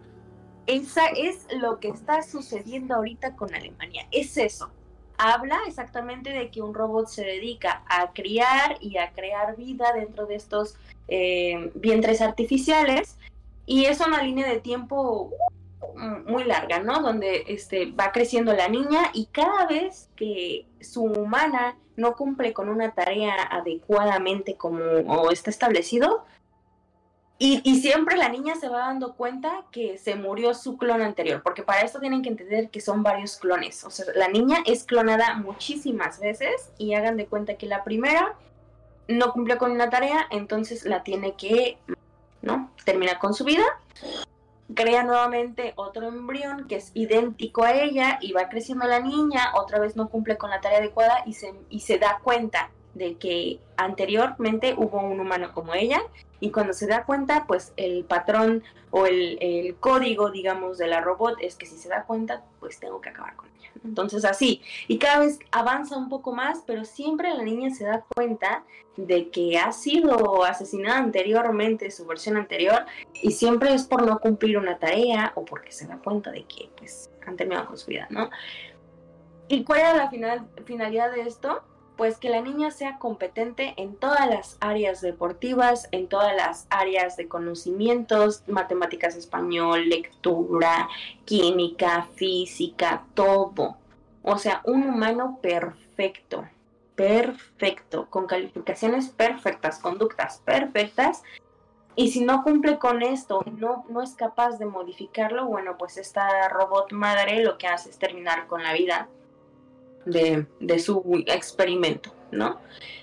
Esa es lo que está sucediendo ahorita con Alemania, es eso habla exactamente de que un robot se dedica a criar y a crear vida dentro de estos eh, vientres artificiales y es una línea de tiempo muy larga, ¿no? Donde este, va creciendo la niña y cada vez que su humana no cumple con una tarea adecuadamente como está establecido, y, siempre la niña se va dando cuenta que se murió su clon anterior, porque para esto tienen que entender que son varios clones. O sea, la niña es clonada muchísimas veces y hagan de cuenta que la primera no cumplió con una tarea, entonces la tiene que, ¿no? Termina con su vida, crea nuevamente otro embrión que es idéntico a ella y va creciendo la niña, otra vez no cumple con la tarea adecuada y se, y se da cuenta de que anteriormente hubo un humano como ella y cuando se da cuenta, pues el patrón o el, código, digamos, de la robot es que si se da cuenta, pues tengo que acabar con ella. Entonces así, y cada vez avanza un poco más, pero siempre la niña se da cuenta de que ha sido asesinada anteriormente, su versión anterior, y siempre es por no cumplir una tarea o porque se da cuenta de que pues han terminado con su vida, ¿no? ¿Y cuál era la final, finalidad de esto? Pues que la niña sea competente en todas las áreas deportivas, en todas las áreas de conocimientos, matemáticas, español, lectura, química, física, todo. O sea, un humano perfecto, perfecto, con calificaciones perfectas, conductas perfectas. Y si no cumple con esto, no, no es capaz de modificarlo, bueno, pues esta robot madre lo que hace es terminar con la vida de, de su experimento, ¿no?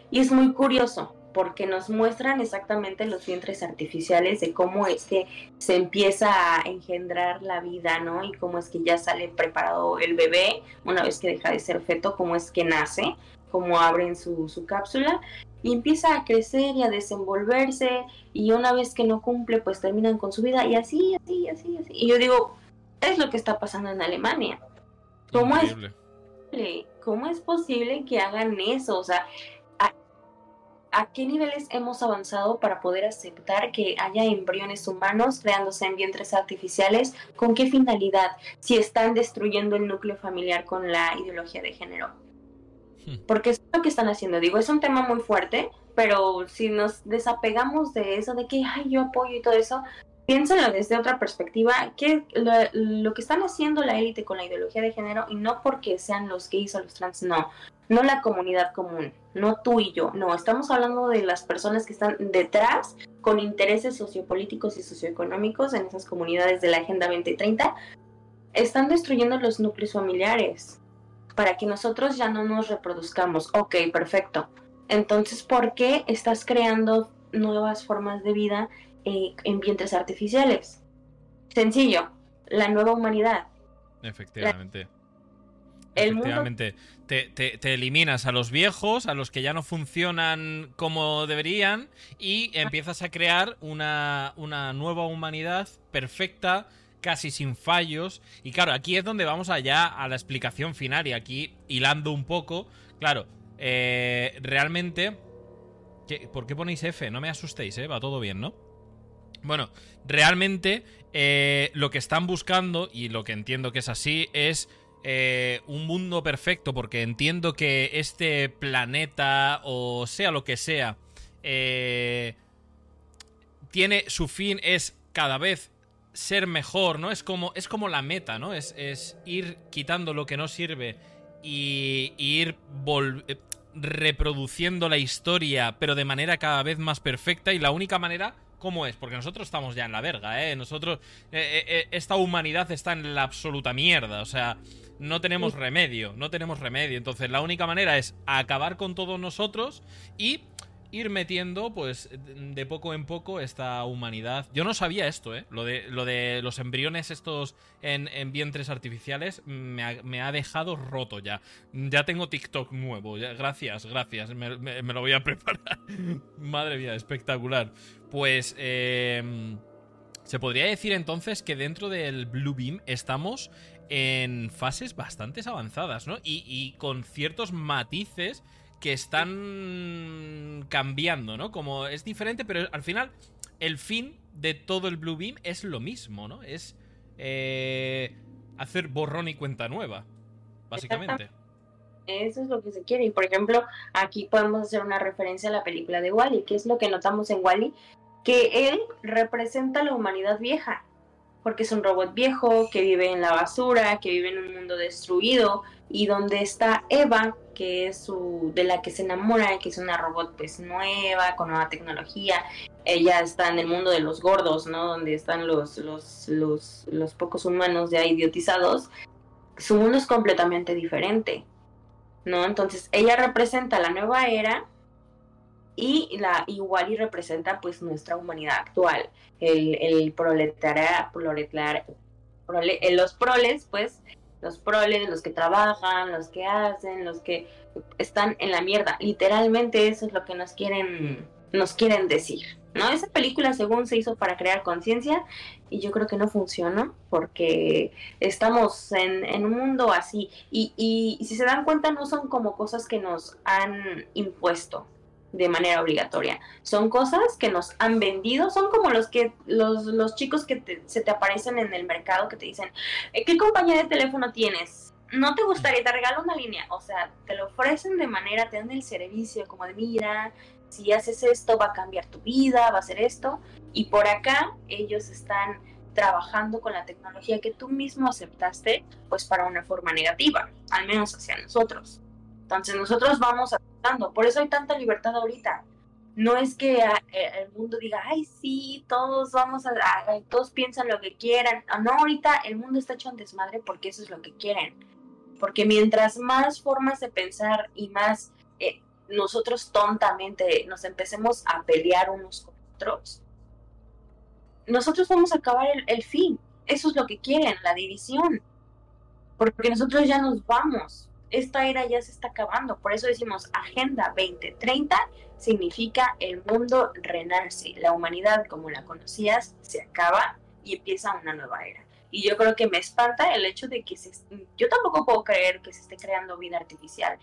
Y es muy curioso porque nos muestran exactamente los vientres artificiales de cómo es que se empieza a engendrar la vida, ¿no? Y cómo es que ya sale preparado el bebé una vez que deja de ser feto, cómo es que nace, cómo abren su, su cápsula y empieza a crecer y a desenvolverse y una vez que no cumple pues terminan con su vida y así, así, así, así. Y yo digo, es lo que está pasando en Alemania. ¿Cómo es, ¿Cómo es posible que hagan eso? O sea, a qué niveles hemos avanzado para poder aceptar que haya embriones humanos creándose en vientres artificiales, con qué finalidad, si están destruyendo el núcleo familiar con la ideología de género. Hmm. Porque es lo que están haciendo, digo, es un tema muy fuerte, pero si nos desapegamos de eso, de que, ay, yo apoyo y todo eso, piénsenlo desde otra perspectiva, que lo, lo que están haciendo la élite con la ideología de género, y no porque sean los gays o los trans, no, no la comunidad común, no tú y yo, no, estamos hablando de las personas que están detrás con intereses sociopolíticos y socioeconómicos en esas comunidades de la Agenda 2030, están destruyendo los núcleos familiares para que nosotros ya no nos reproduzcamos. Ok, perfecto. Entonces, ¿por qué estás creando nuevas formas de vida eh, en vientres artificiales? Sencillo, la nueva humanidad. Efectivamente. Efectivamente, te, te, eliminas a los viejos, a los que ya no funcionan como deberían, y empiezas a crear una, una nueva humanidad perfecta, casi sin fallos. Y claro, aquí es donde vamos allá a la explicación final, y aquí hilando un poco, claro, eh, realmente... ¿Por qué ponéis F? No me asustéis, ¿eh? Va todo bien, ¿no? Bueno, realmente eh, lo que están buscando, y lo que entiendo que es así, es eh, un mundo perfecto, porque entiendo que este planeta, o sea lo que sea, eh, tiene su fin es cada vez ser mejor, ¿no? Es como, es como la meta, ¿no? Es, es ir quitando lo que no sirve y, ir eh, reproduciendo la historia, pero de manera cada vez más perfecta. Y la única manera, ¿cómo es? Porque nosotros estamos ya en la verga, ¿eh? Nosotros, esta humanidad está en la absoluta mierda, o sea no tenemos remedio, no tenemos remedio. Entonces la única manera es acabar con todos nosotros y ir metiendo, pues, de poco en poco esta humanidad. Yo no sabía esto, ¿eh? Lo de, lo de los embriones estos en, vientres artificiales me ha, dejado roto ya. Ya tengo TikTok nuevo. gracias, gracias. Me, lo voy a [LAUGHS] preparar. Madre mía, espectacular. Pues, eh, se podría decir entonces que dentro del Blue Beam estamos en fases bastante avanzadas, ¿no? Y, con ciertos matices que están cambiando, ¿no? Como es diferente, pero al final el fin de todo el Blue Beam es lo mismo, ¿no? Es eh, hacer borrón y cuenta nueva, básicamente. Eso es lo que se quiere. Y por ejemplo, aquí podemos hacer una referencia a la película de Wally, que es lo que notamos en Wally, que él representa la humanidad vieja porque es un robot viejo que vive en la basura, que vive en un mundo destruido y donde está Eva, que es su de la que se enamora, que es una robot pues nueva, con nueva tecnología. Ella está en el mundo de los gordos, ¿no? Donde están los los los, los pocos humanos ya idiotizados. Su mundo es completamente diferente. ¿No? Entonces, ella representa la nueva era y la igual y representa pues nuestra humanidad actual. El, el proletaria, los proles pues los proles los que trabajan los que hacen los que están en la mierda. Literalmente eso es lo que nos quieren nos quieren decir no esa película según se hizo para crear conciencia y yo creo que no funciona porque estamos en, en un mundo así. Y, y si se dan cuenta no son como cosas que nos han impuesto de manera obligatoria. Son cosas que nos han vendido, son como los que los, los chicos que se te aparecen en el mercado que te dicen, eh, ¿qué compañía de teléfono tienes? ¿No te gustaría? Te regalo una línea. O sea, te lo ofrecen de manera, te dan el servicio como de, mira, si haces esto va a cambiar tu vida, va a hacer esto. Y por acá ellos están trabajando con la tecnología que tú mismo aceptaste, pues para una forma negativa, al menos hacia nosotros. Entonces nosotros vamos aceptando, por eso hay tanta libertad ahorita. No es que ah, eh, el mundo diga, ay, sí, todos vamos a, todos piensan lo que quieran. No, ahorita el mundo está hecho en desmadre porque eso es lo que quieren. Porque mientras más formas de pensar y más eh, nosotros tontamente nos empecemos a pelear unos con otros, nosotros vamos a acabar el, fin. Eso es lo que quieren, la división. Porque nosotros ya nos vamos. Esta era ya se está acabando. Por eso decimos Agenda 2030 significa el mundo renace. La humanidad como la conocías se acaba y empieza una nueva era. Y yo creo que me espanta el hecho de que se, yo tampoco puedo creer que se esté creando vida artificial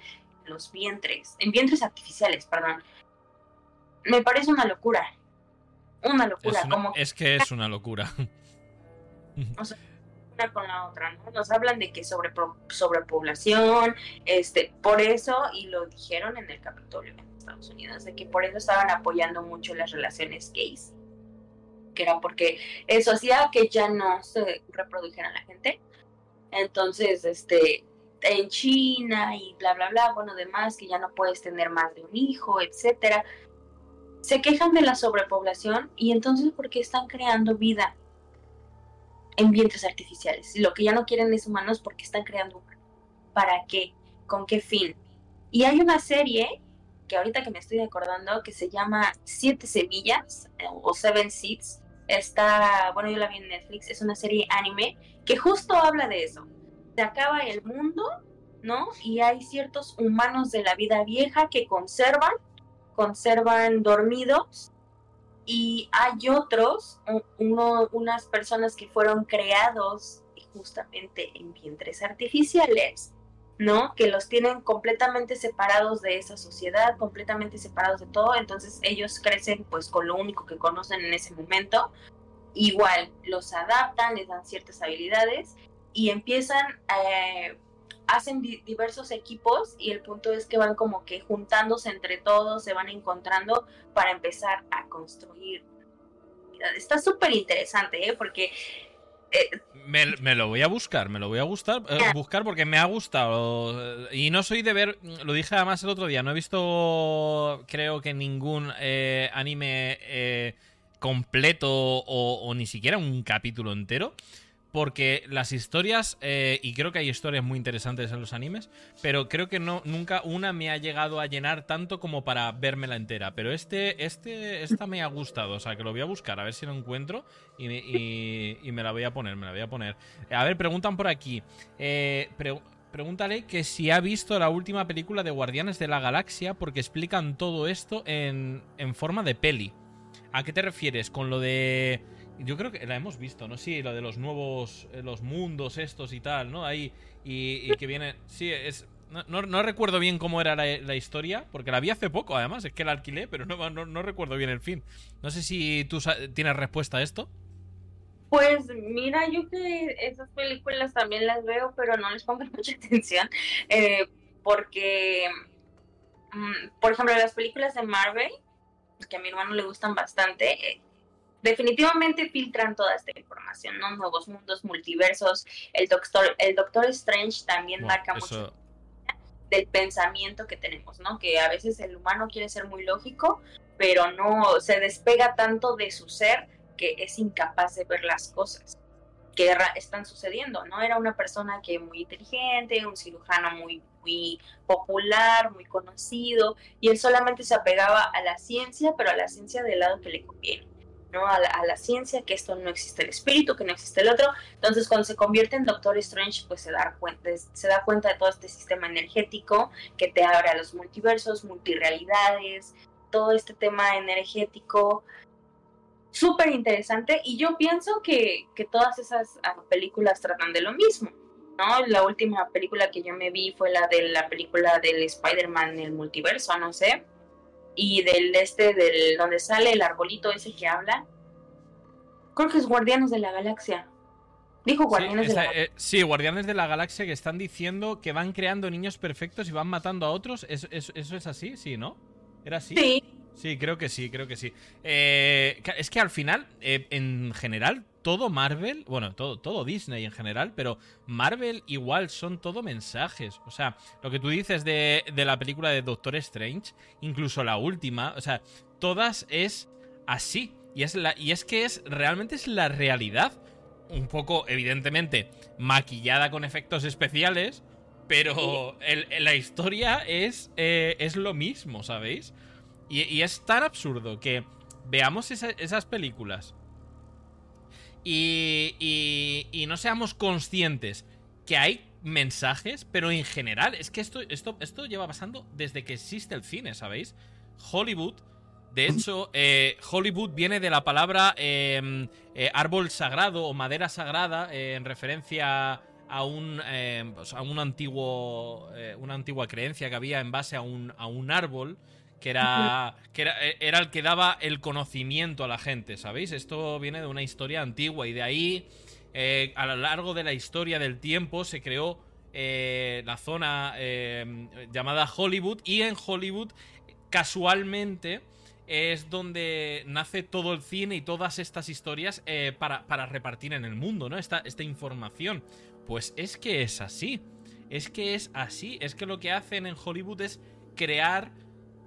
en los vientres, en vientres artificiales, perdón. Me parece una locura. Una locura. Es, como es que es una locura. Con la otra, ¿no? Nos hablan de que sobre sobrepoblación, este, por eso, y lo dijeron en el Capitolio en Estados Unidos, de que por eso estaban apoyando mucho las relaciones gays. Que era porque eso hacía que ya no se reprodujera la gente. Entonces, este, en China y bla bla bla, bueno, demás, que ya no puedes tener más de un hijo, etcétera se quejan de la sobrepoblación y entonces ¿por qué están creando vida en vientres artificiales? Lo que ya no quieren es humanos porque están creando humanos. ¿Para qué? ¿Con qué fin? Y hay una serie que ahorita que me estoy acordando que se llama Siete Semillas eh, o Seven Seeds. Está, bueno, yo la vi en Netflix, es una serie anime que justo habla de eso. Se acaba el mundo, ¿no? Y hay ciertos humanos de la vida vieja que conservan conservan dormidos y hay otros, uno, unas personas que fueron creados justamente en vientres artificiales, ¿no? Que los tienen completamente separados de esa sociedad, completamente separados de todo, entonces ellos crecen pues con lo único que conocen en ese momento, igual los adaptan, les dan ciertas habilidades y empiezan eh, hacen diversos equipos y el punto es que van como que juntándose entre todos, se van encontrando para empezar a construir. Está súper interesante, ¿eh? Porque... Eh, me, lo voy a buscar, me lo voy a gustar, eh, buscar porque me ha gustado. Y no soy de ver, lo dije además el otro día, no he visto creo que ningún eh, anime completo o, o, ni siquiera un capítulo entero porque las historias, eh, y creo que hay historias muy interesantes en los animes, pero creo que no, nunca una me ha llegado a llenar tanto como para vérmela entera. Pero este, este, esta me ha gustado, o sea que lo voy a buscar, a ver si lo encuentro y, me la voy a poner, me la voy a poner. A ver, preguntan por aquí. Eh, pregúntale que si ha visto la última película de Guardianes de la Galaxia, porque explican todo esto en, en forma de peli. ¿A qué te refieres? Con lo de yo creo que la hemos visto, ¿no? Sí, lo de los nuevos, eh, los mundos estos y tal, ¿no? Ahí, y, que viene... Sí, es... No, recuerdo bien cómo era la, historia, porque la vi hace poco, además, es que la alquilé, pero no, no, recuerdo bien el fin. No sé si tú tienes respuesta a esto. Pues mira, yo que esas películas también las veo, pero no les pongo [LAUGHS] mucha atención, eh, porque, mm, por ejemplo, las películas de Marvel, que a mi hermano le gustan bastante, eh, definitivamente filtran toda esta información, ¿no? Nuevos mundos, multiversos. El Doctor, el Doctor Strange también marca mucho del pensamiento que tenemos, ¿no? Que a veces el humano quiere ser muy lógico, pero no se despega tanto de su ser que es incapaz de ver las cosas que están sucediendo, ¿no? Era una persona que muy inteligente, un cirujano muy, muy popular, muy conocido, y él solamente se apegaba a la ciencia, pero a la ciencia del lado que le conviene. ¿No? A la, ciencia, que esto no existe el espíritu, que no existe el otro. Entonces, cuando se convierte en Doctor Strange, pues se da cuenta, se da cuenta de todo este sistema energético que te abre a los multiversos, multirealidades, todo este tema energético. Súper interesante. Y yo pienso que, que todas esas ah, películas tratan de lo mismo. ¿no? La última película que yo me vi fue la de la película del Spider-Man, el multiverso, no sé y del este, del donde sale el arbolito ese que habla. Creo que es Guardianes de la Galaxia. Dijo Guardianes de la Galaxia. Eh, sí, Guardianes de la Galaxia que están diciendo que van creando niños perfectos y van matando a otros. ¿Eso, es así? Sí, ¿no? ¿Era así? Sí. Sí, creo que sí, creo que sí. Eh, es que al final, eh, en general, todo Marvel, bueno, todo, todo Disney en general, pero Marvel igual son todo mensajes. O sea, lo que tú dices de, de la película de Doctor Strange, incluso la última, o sea, todas es así. Y es, la, y es que es realmente es la realidad. Un poco, evidentemente, maquillada con efectos especiales, Pero la historia es, eh, es lo mismo, ¿sabéis? Y, es tan absurdo que veamos esas películas y, y, no seamos conscientes que hay mensajes, pero en general, es que esto, esto, esto lleva pasando desde que existe el cine, ¿sabéis? Hollywood, de hecho, eh, Hollywood viene de la palabra em, eh, árbol sagrado o madera sagrada eh, en referencia a un, pues a un antiguo, una antigua creencia que había en base a un, a un árbol que era, que eh, era, el que daba el conocimiento a la gente, ¿sabéis? Esto viene de una historia antigua y de ahí, eh, a lo largo de la historia del tiempo, se creó eh, la zona llamada Hollywood y en Hollywood, casualmente, es donde nace todo el cine y todas estas historias para, para, repartir en el mundo, ¿no? Esta, esta información. Pues es que es así. Es que es así. Es que lo que hacen en Hollywood es crear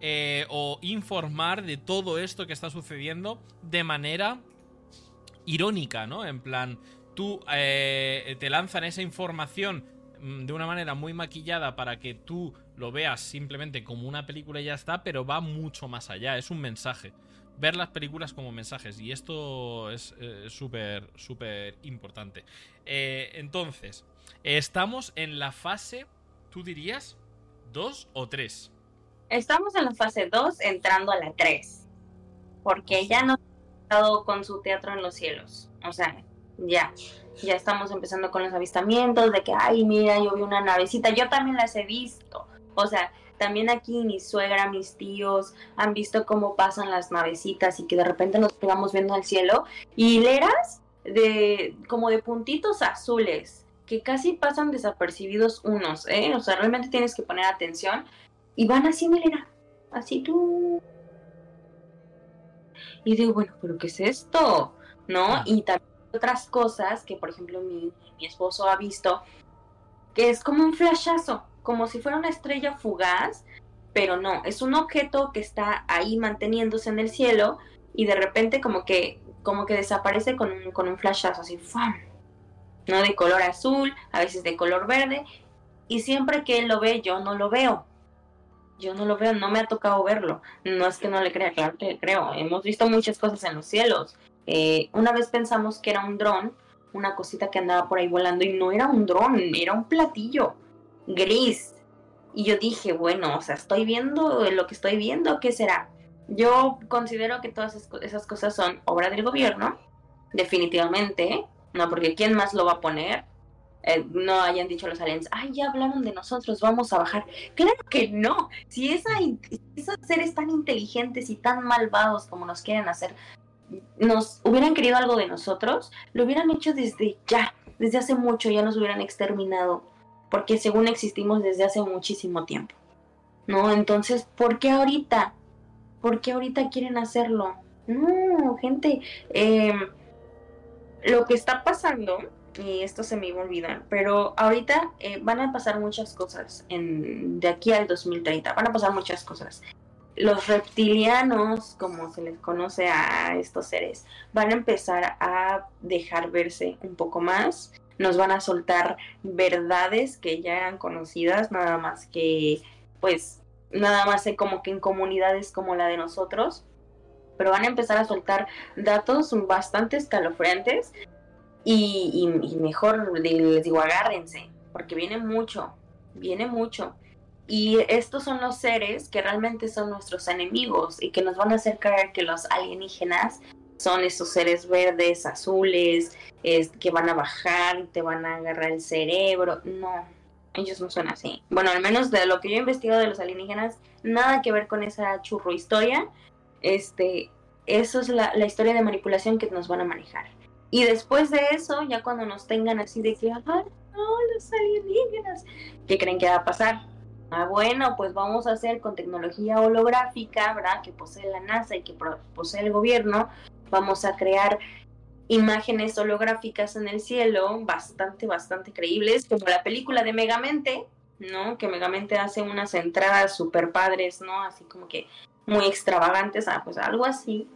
eh, o informar de todo esto que está sucediendo de manera irónica, ¿no? En plan, tú eh, te lanzan esa información mm, de una manera muy maquillada para que tú lo veas simplemente como una película y ya está, pero va mucho más allá, es un mensaje. Ver las películas como mensajes y esto es eh, súper, súper importante. entonces, estamos en la fase, tú dirías, ¿Dos o tres? Estamos en la fase 2 entrando a la 3. Porque ya no ha estado con su teatro en los cielos. O sea, ya. Ya estamos empezando con los avistamientos de que, ay, mira, yo vi una navecita. Yo también las he visto. O sea, también aquí mi suegra, mis tíos han visto cómo pasan las navecitas y que de repente nos pegamos viendo al cielo. Hileras de como de puntitos azules que casi pasan desapercibidos unos, ¿eh? O sea, realmente tienes que poner atención y van así, Melena, así tú. Y digo, bueno, pero ¿qué es esto? ¿No? Y también otras cosas que, por ejemplo, mi, mi esposo ha visto, que es como un flashazo, como si fuera una estrella fugaz, pero no, es un objeto que está ahí manteniéndose en el cielo y de repente como que, como que desaparece con un, con un flashazo así, ¡fam! ¿no? De color azul, a veces de color verde, y siempre que él lo ve, yo no lo veo yo no lo veo, no me ha tocado verlo. No es que no le crea, claro que creo. Hemos visto muchas cosas en los cielos. Eh, una vez pensamos que era un dron, una cosita que andaba por ahí volando y no era un dron, era un platillo gris. Y yo dije, bueno, o sea, estoy viendo lo que estoy viendo, ¿qué será? Yo considero que todas esas cosas son obra del gobierno, definitivamente, ¿no? Porque ¿quién más lo va a poner? Eh, no hayan dicho los aliens, ay, ya hablaron de nosotros, vamos a bajar. Claro que no. Si esa, esos seres tan inteligentes y tan malvados como nos quieren hacer, nos hubieran querido algo de nosotros, lo hubieran hecho desde ya, desde hace mucho, ya nos hubieran exterminado, porque según existimos desde hace muchísimo tiempo. ¿No? Entonces, ¿por qué ahorita? ¿Por qué ahorita quieren hacerlo? No, gente, eh, lo que está pasando y esto se me iba a olvidar, pero ahorita eh, van a pasar muchas cosas en, de aquí al 2030, van a pasar muchas cosas. Los reptilianos, como se les conoce a estos seres, van a empezar a dejar verse un poco más, nos van a soltar verdades que ya eran conocidas, nada más que, pues, nada más como que en comunidades como la de nosotros, pero van a empezar a soltar datos bastante escalofriantes y, mejor les digo, agárrense, porque viene mucho, viene mucho. Y estos son los seres que realmente son nuestros enemigos y que nos van a hacer creer que los alienígenas son esos seres verdes, azules, es, que van a bajar te van a agarrar el cerebro. No, ellos no son así. Bueno, al menos de lo que yo he investigado de los alienígenas, nada que ver con esa churro historia. Este, eso es la historia de manipulación que nos van a manejar. Y después de eso, ya cuando nos tengan así de que, ah, no, los alienígenas, ¿qué creen que va a pasar? Ah, bueno, pues vamos a hacer con tecnología holográfica, ¿verdad? Que posee la NASA y que posee el gobierno, vamos a crear imágenes holográficas en el cielo, bastante, bastante creíbles, como la película de Megamente, ¿no? Que Megamente hace unas entradas super padres, ¿no? Así como que muy extravagantes, ah, pues algo así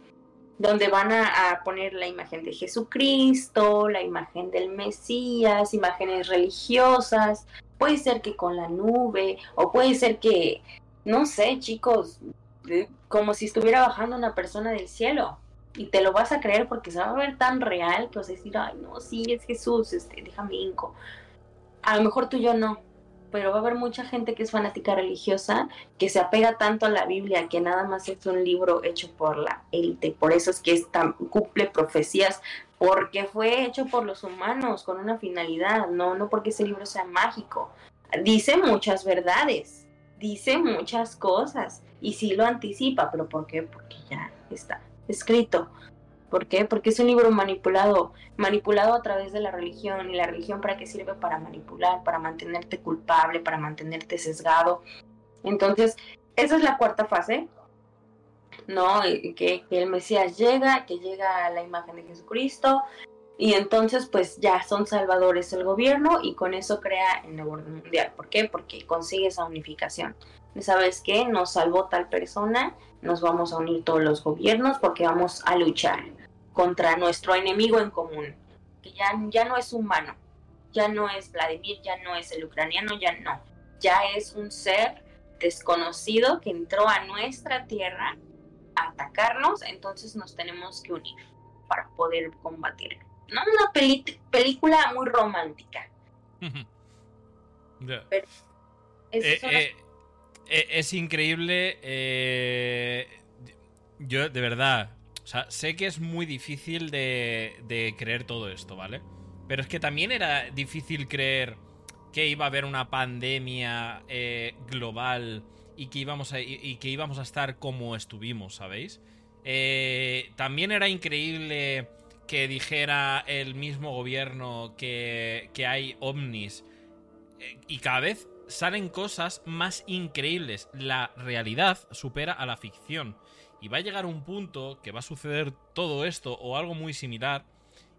donde van a, poner la imagen de Jesucristo, la imagen del Mesías, imágenes religiosas, puede ser que con la nube, o puede ser que, no sé, chicos, como si estuviera bajando una persona del cielo. Y te lo vas a creer porque se va a ver tan real que vas a decir, ay, no, sí, es Jesús, este, déjame inco. A lo mejor tú y yo no, pero va a haber mucha gente que es fanática religiosa, que se apega tanto a la Biblia, que nada más es un libro hecho por la élite. Por eso es que es cumple profecías, porque fue hecho por los humanos con una finalidad, no, no porque ese libro sea mágico. Dice muchas verdades, dice muchas cosas, y sí lo anticipa, pero ¿por qué? Porque ya está escrito. ¿Por qué? Porque es un libro manipulado, manipulado a través de la religión. ¿Y la religión para qué sirve? Para manipular, para mantenerte culpable, para mantenerte sesgado. Entonces, esa es la cuarta fase, ¿no? Que, el Mesías llega, que llega a la imagen de Jesucristo, y entonces pues ya son salvadores el gobierno y con eso crea el nuevo orden mundial. ¿Por qué? Porque consigue esa unificación. ¿Sabes qué? Nos salvó tal persona, nos vamos a unir todos los gobiernos porque vamos a luchar contra nuestro enemigo en común, que ya, ya no es humano, ya no es Vladimir, ya no es el ucraniano, ya no, ya es un ser desconocido que entró a nuestra tierra a atacarnos, entonces nos tenemos que unir para poder combatir. No una película muy romántica. Pero eh, eh, eh, es increíble. yo, de verdad, o sea, sé que es muy difícil de, creer todo esto, ¿vale? Pero es que también era difícil creer que iba a haber una pandemia eh, global y que, íbamos a, y, que íbamos a estar como estuvimos, ¿sabéis? Eh, también era increíble que dijera el mismo gobierno que, que hay ovnis. Eh, y cada vez salen cosas más increíbles. La realidad supera a la ficción. Y va a llegar un punto que va a suceder todo esto o algo muy similar.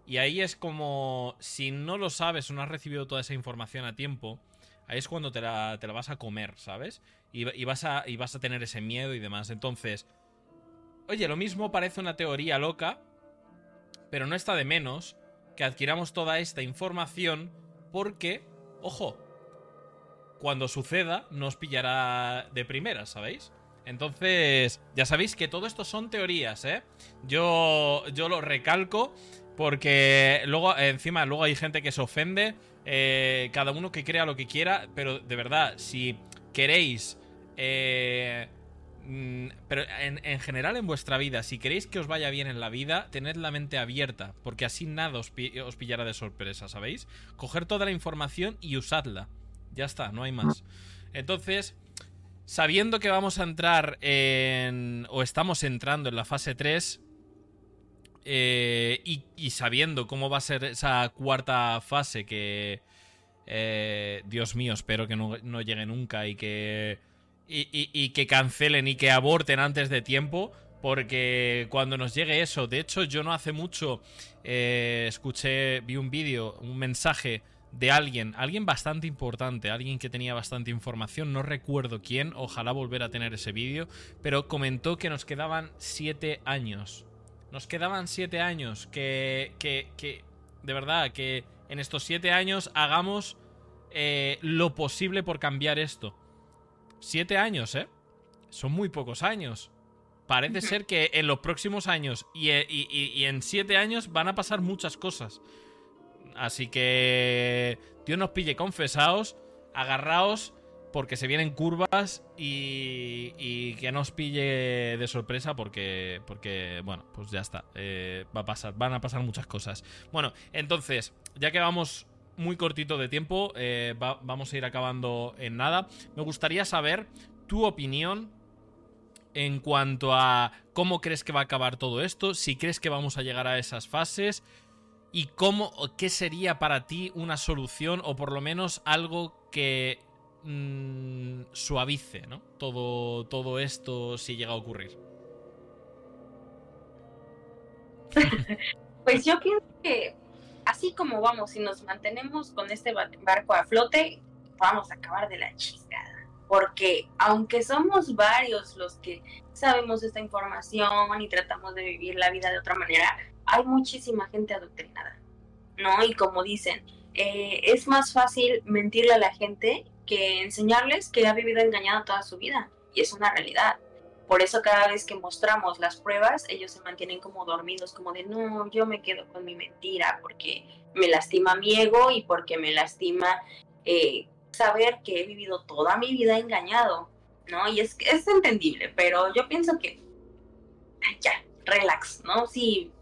Y ahí es como, si no lo sabes o no has recibido toda esa información a tiempo, ahí es cuando te la, te la vas a comer, ¿sabes? Y, vas a, y vas a tener ese miedo y demás. Entonces, oye, lo mismo parece una teoría loca, pero no está de menos que adquiramos toda esta información porque, ojo, cuando suceda nos pillará de primera, ¿sabéis? Entonces, ya sabéis que todo esto son teorías, ¿eh? Yo, yo lo recalco porque luego, encima, luego hay gente que se ofende. Eh, cada uno que crea lo que quiera, pero de verdad, si queréis... Eh, mm, pero en, general en vuestra vida, si queréis que os vaya bien en la vida, tened la mente abierta, porque así nada os, os pillará de sorpresa, ¿sabéis? Coger toda la información y usadla. Ya está, no hay más. Entonces, Sabiendo que vamos a entrar en. o estamos entrando en la fase 3. Eh, y, sabiendo cómo va a ser esa cuarta fase que. Eh, Dios mío, espero que no, llegue nunca y que. Y, que cancelen y que aborten antes de tiempo. Porque cuando nos llegue eso, de hecho, yo no hace mucho eh, escuché, vi un vídeo, un mensaje de alguien, alguien bastante importante, alguien que tenía bastante información, no recuerdo quién, ojalá volver a tener ese vídeo, pero comentó que nos quedaban siete años. Nos quedaban siete años, que, que, que, de verdad, que en estos siete años hagamos eh, lo posible por cambiar esto. Siete años, ¿eh? Son muy pocos años. Parece [LAUGHS] ser que en los próximos años y, y, y en siete años van a pasar muchas cosas. Así que Dios nos pille confesaos, agarraos porque se vienen curvas y, y que nos pille de sorpresa porque, porque bueno, pues ya está, eh, va a pasar, van a pasar muchas cosas. Bueno, entonces, ya que vamos muy cortito de tiempo, eh, vamos a ir acabando en nada. Me gustaría saber tu opinión en cuanto a cómo crees que va a acabar todo esto, si crees que vamos a llegar a esas fases, y cómo, qué sería para ti una solución o por lo menos algo que mm, suavice, ¿no? Todo, todo esto si llega a ocurrir. [LAUGHS] pues yo pienso que así como vamos, si nos mantenemos con este barco a flote, vamos a acabar de la chisgada. porque aunque somos varios los que sabemos esta información y tratamos de vivir la vida de otra manera, hay muchísima gente adoctrinada, ¿no? Y como dicen, eh, es más fácil mentirle a la gente que enseñarles que ha vivido engañado toda su vida, y es una realidad. Por eso cada vez que mostramos las pruebas, ellos se mantienen como dormidos, como de, no, yo me quedo con mi mentira porque me lastima mi ego y porque me lastima eh, saber que he vivido toda mi vida engañado, ¿no? Y es, es entendible, pero yo pienso que, ya, relax, ¿no? Sí,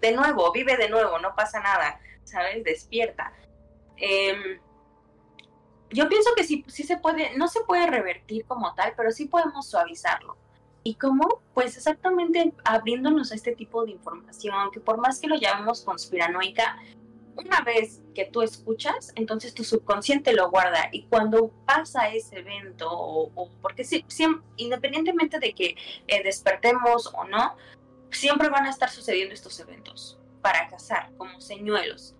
de nuevo, vive de nuevo, no pasa nada, ¿sabes? Despierta. Em, yo pienso que sí, sí se puede, no se puede revertir como tal, pero sí podemos suavizarlo. ¿Y cómo? Pues exactamente abriéndonos a este tipo de información, que por más que lo llamemos conspiranoica, una vez que tú escuchas, entonces tu subconsciente lo guarda y cuando pasa ese evento, o, porque si, independientemente de que eh, despertemos o no, siempre van a estar sucediendo estos eventos para cazar como señuelos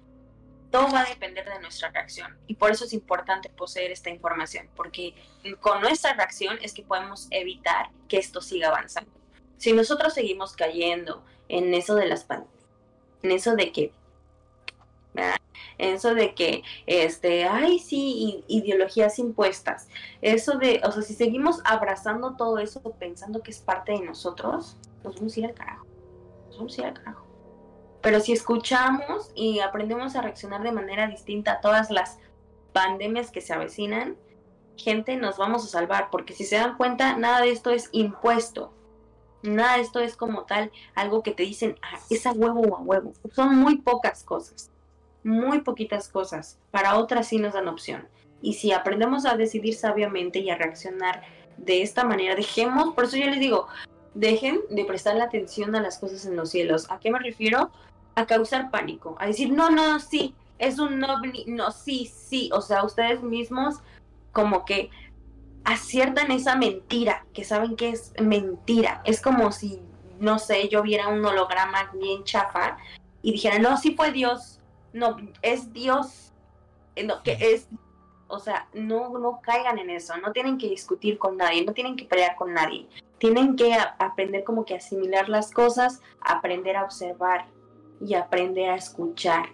todo va a depender de nuestra reacción. Y por eso es importante poseer esta información, porque con nuestra reacción es que podemos evitar que esto siga avanzando. Si nosotros seguimos cayendo en eso de las en eso de que en eso de que este ay sí ideologías impuestas eso de o sea si seguimos abrazando todo eso pensando que es parte de nosotros nos vamos a ir al carajo pero si escuchamos y aprendemos a reaccionar de manera distinta a todas las pandemias que se avecinan, gente, nos vamos a salvar, porque si se dan cuenta, nada de esto es impuesto. Nada de esto es como tal algo que te dicen, ah, es a huevo o a huevo. Son muy pocas cosas, muy poquitas cosas. Para otras sí nos dan opción. Y si aprendemos a decidir sabiamente y a reaccionar de esta manera, dejemos, por eso yo les digo, dejen de prestarle atención a las cosas en los cielos. ¿A qué me refiero? a causar pánico, a decir, no, no, sí, es un ovni, no, sí, sí, o sea, ustedes mismos como que aciertan esa mentira, que saben que es mentira, es como si, no sé, yo viera un holograma bien chafa y dijera, no, sí fue Dios, no, es Dios, eh, que es, o sea, no, no caigan en eso, no tienen que discutir con nadie, no tienen que pelear con nadie, tienen que aprender como que asimilar las cosas, aprender a observar, y aprende a escuchar.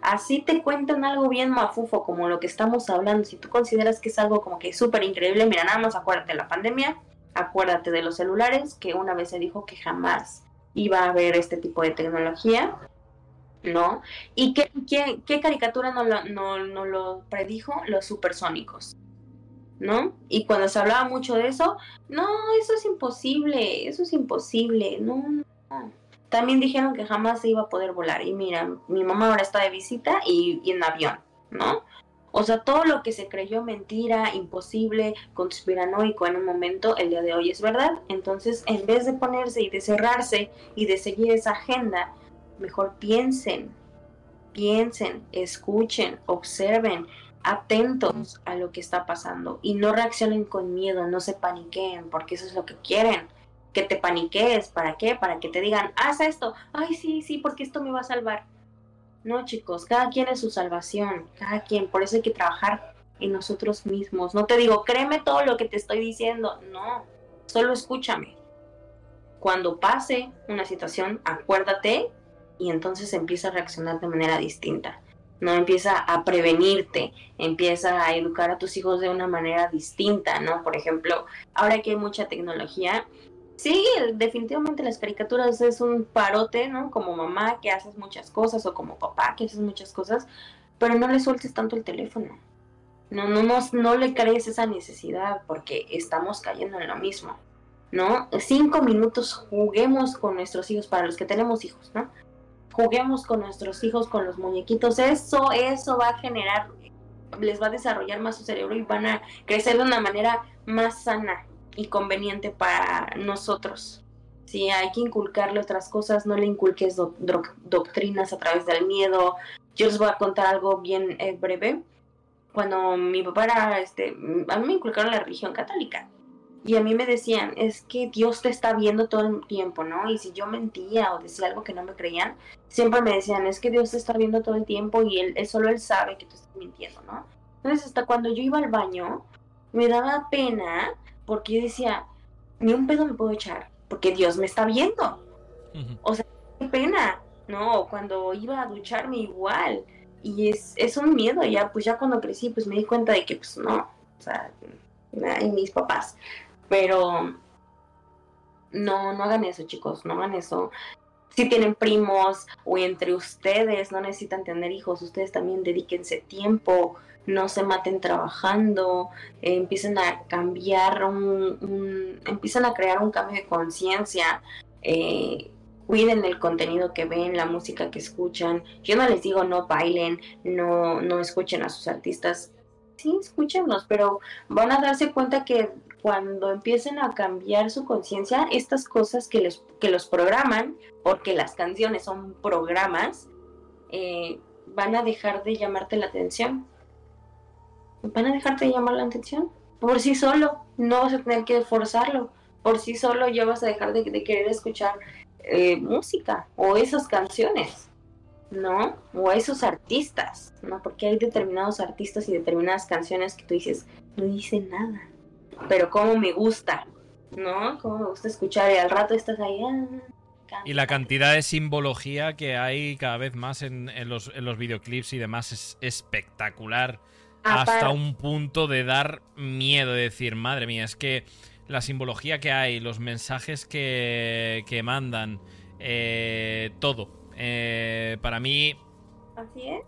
Así te cuentan algo bien mafufo como lo que estamos hablando. Si tú consideras que es algo como que súper increíble, mira, nada más acuérdate de la pandemia, acuérdate de los celulares, que una vez se dijo que jamás iba a haber este tipo de tecnología, ¿no? ¿Y qué, qué, caricatura no lo, no, no lo predijo? Los supersónicos. ¿No? Y cuando se hablaba mucho de eso, no, eso es imposible, eso es imposible, no, no. También dijeron que jamás se iba a poder volar. Y mira, mi mamá ahora está de visita y, en avión, ¿no? O sea, todo lo que se creyó mentira, imposible, conspiranoico en un momento, el día de hoy es verdad. Entonces, en vez de ponerse y de cerrarse y de seguir esa agenda, mejor piensen, piensen, escuchen, observen, atentos a lo que está pasando y no reaccionen con miedo, no se paniqueen, porque eso es lo que quieren que te paniques, ¿para qué? Para que te digan, haz esto, ay, sí, sí, porque esto me va a salvar. No, chicos, cada quien es su salvación, cada quien, por eso hay que trabajar en nosotros mismos. No te digo, créeme todo lo que te estoy diciendo, no, solo escúchame. Cuando pase una situación, acuérdate y entonces empieza a reaccionar de manera distinta. No empieza a prevenirte, empieza a educar a tus hijos de una manera distinta, ¿no? Por ejemplo, ahora que hay mucha tecnología, Sí, definitivamente las caricaturas es un parote, ¿no? Como mamá que haces muchas cosas o como papá que haces muchas cosas, pero no le sueltes tanto el teléfono. No, no, no, no le crees esa necesidad porque estamos cayendo en lo mismo, ¿no? Cinco minutos juguemos con nuestros hijos, para los que tenemos hijos, ¿no? Juguemos con nuestros hijos, con los muñequitos, eso, eso va a generar, les va a desarrollar más su cerebro y van a crecer de una manera más sana, y conveniente para nosotros. Si hay que inculcarle otras cosas, no le inculques doctrinas a través del miedo. Yo les voy a contar algo bien eh, breve. Cuando mi papá era, este, a mí me inculcaron la religión católica. Y a mí me decían, es que Dios te está viendo todo el tiempo, ¿no? Y si yo mentía o decía algo que no me creían, siempre me decían, es que Dios te está viendo todo el tiempo y él, él solo él sabe que tú estás mintiendo, ¿no? Entonces hasta cuando yo iba al baño, me daba pena porque yo decía, ni un pedo me puedo echar, porque Dios me está viendo. O sea, qué pena, ¿no? Cuando iba a ducharme igual. Y es, es un miedo, ya, pues ya cuando crecí, pues me di cuenta de que, pues no, o sea, y mis papás. Pero no, no hagan eso, chicos, no hagan eso. Si tienen primos o entre ustedes, no necesitan tener hijos, ustedes también dedíquense tiempo, no se maten trabajando, empiecen a cambiar un, empiezan a crear un cambio de conciencia, eh, cuiden el contenido que ven, la música que escuchan. Yo no les digo no bailen, no, no escuchen a sus artistas, sí, escúchenlos, pero van a darse cuenta que cuando empiecen a cambiar su conciencia, estas cosas que, les, que los programan, porque las canciones son programas, eh, van a dejar de llamarte la atención. Van a dejarte de llamar la atención. Por sí solo, no vas a tener que forzarlo. Por sí solo ya vas a dejar de, querer escuchar eh, música o esas canciones. ¿no? O esos artistas, ¿no? Porque hay determinados artistas y determinadas canciones que tú dices, no dicen nada, pero como me gusta, ¿no? Como me gusta escuchar y al rato estás ahí. Ah, y la cantidad de simbología que hay cada vez más en, los, en los, videoclips y demás es espectacular. hasta un punto de dar miedo, de decir, madre mía, es que la simbología que hay, los mensajes que, que mandan, eh, todo, eh, para mí,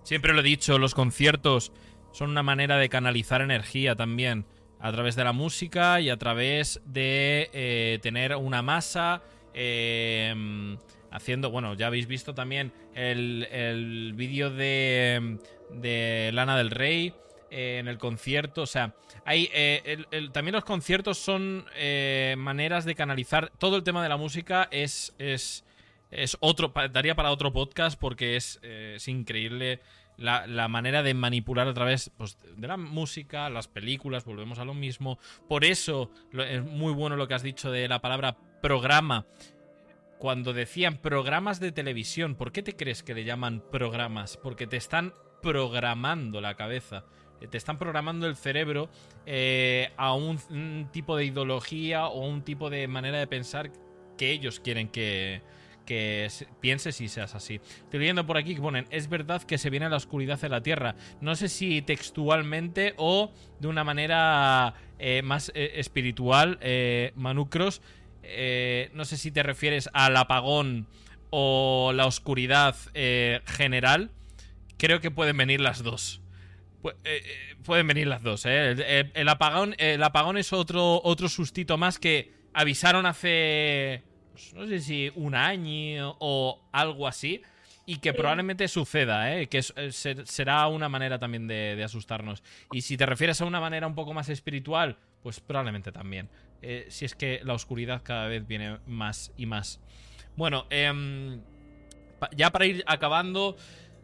siempre lo he dicho, los conciertos son una manera de canalizar energía también, a través de la música y a través de eh, tener una masa. Eh, haciendo, bueno, ya habéis visto también el, vídeo de, de Lana del Rey en el concierto. O sea, hay, también los conciertos son maneras de canalizar. Todo el tema de la música es, es es otro, daría para otro podcast porque es, eh, increíble la, manera de manipular a través pues, de la música, las películas, volvemos a lo mismo. Por eso es muy bueno lo que has dicho de la palabra programa. Cuando decían programas de televisión, ¿por qué te crees que le llaman programas? Porque te están programando la cabeza eh, te están programando el cerebro eh, a un, tipo de ideología o un tipo de manera de pensar que ellos quieren que, que pienses y seas así. Estoy leyendo por aquí que ponen, es verdad que se viene la oscuridad de la Tierra. No sé si textualmente o de una manera eh, más eh, espiritual, eh, Manucros. Eh, no sé si te refieres al apagón o la oscuridad general. Creo que pueden venir las dos. pueden venir las dos, el, apagón, el apagón es otro, otro sustito más que avisaron hace no sé si un año o algo así. Y que probablemente suceda, ¿eh? que eh, será una manera también de, asustarnos. Y si te refieres a una manera un poco más espiritual, pues probablemente también. Eh, si es que la oscuridad cada vez viene más y más. Bueno, em, ya para ir acabando,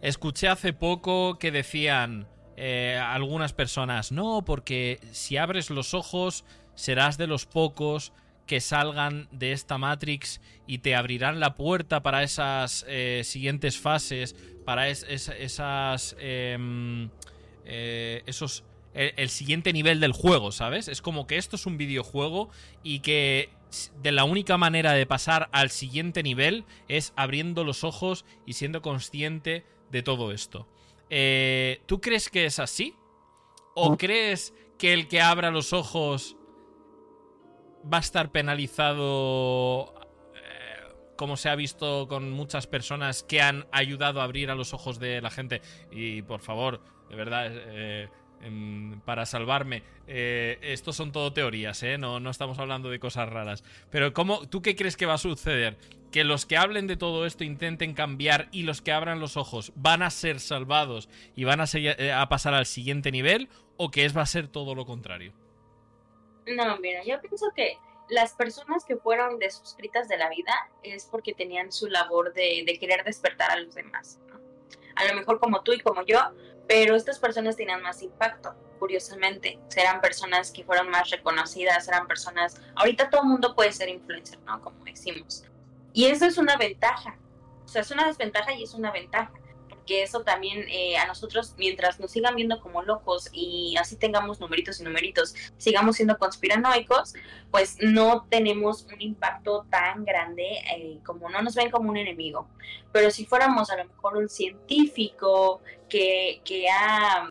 escuché hace poco que decían algunas personas, no, porque si abres los ojos serás de los pocos que salgan de esta Matrix y te abrirán la puerta para esas eh, siguientes fases, para esas... Em, eh, esos... El, siguiente nivel del juego, ¿sabes? Es como que esto es un videojuego y que de la única manera de pasar al siguiente nivel es abriendo los ojos y siendo consciente de todo esto. Eh, ¿Tú crees que es así? ¿O crees que el que abra los ojos va a estar penalizado eh, como se ha visto con muchas personas que han ayudado a abrir a los ojos de la gente. Y por favor, de verdad, eh, em, para salvarme, eh, estos son todo teorías, ¿eh? No, no estamos hablando de cosas raras. Pero ¿cómo, ¿tú qué crees que va a suceder? ¿Que los que hablen de todo esto intenten cambiar y los que abran los ojos van a ser salvados y van a, a pasar al siguiente nivel? ¿O que es, va a ser todo lo contrario? No, mira, yo pienso que las personas que fueron desuscritas de la vida es porque tenían su labor de, querer despertar a los demás. A lo mejor como tú y como yo, pero estas personas tenían más impacto, curiosamente. Serán personas que fueron más reconocidas, eran personas... Ahorita todo el mundo puede ser influencer, ¿no? Como decimos. Y eso es una ventaja. O sea, es una desventaja y es una ventaja que eso también eh, a nosotros, mientras nos sigan viendo como locos y así tengamos numeritos y numeritos, sigamos siendo conspiranoicos, pues no tenemos un impacto tan grande eh, como no nos ven como un enemigo. Pero si fuéramos a lo mejor un científico que, que ha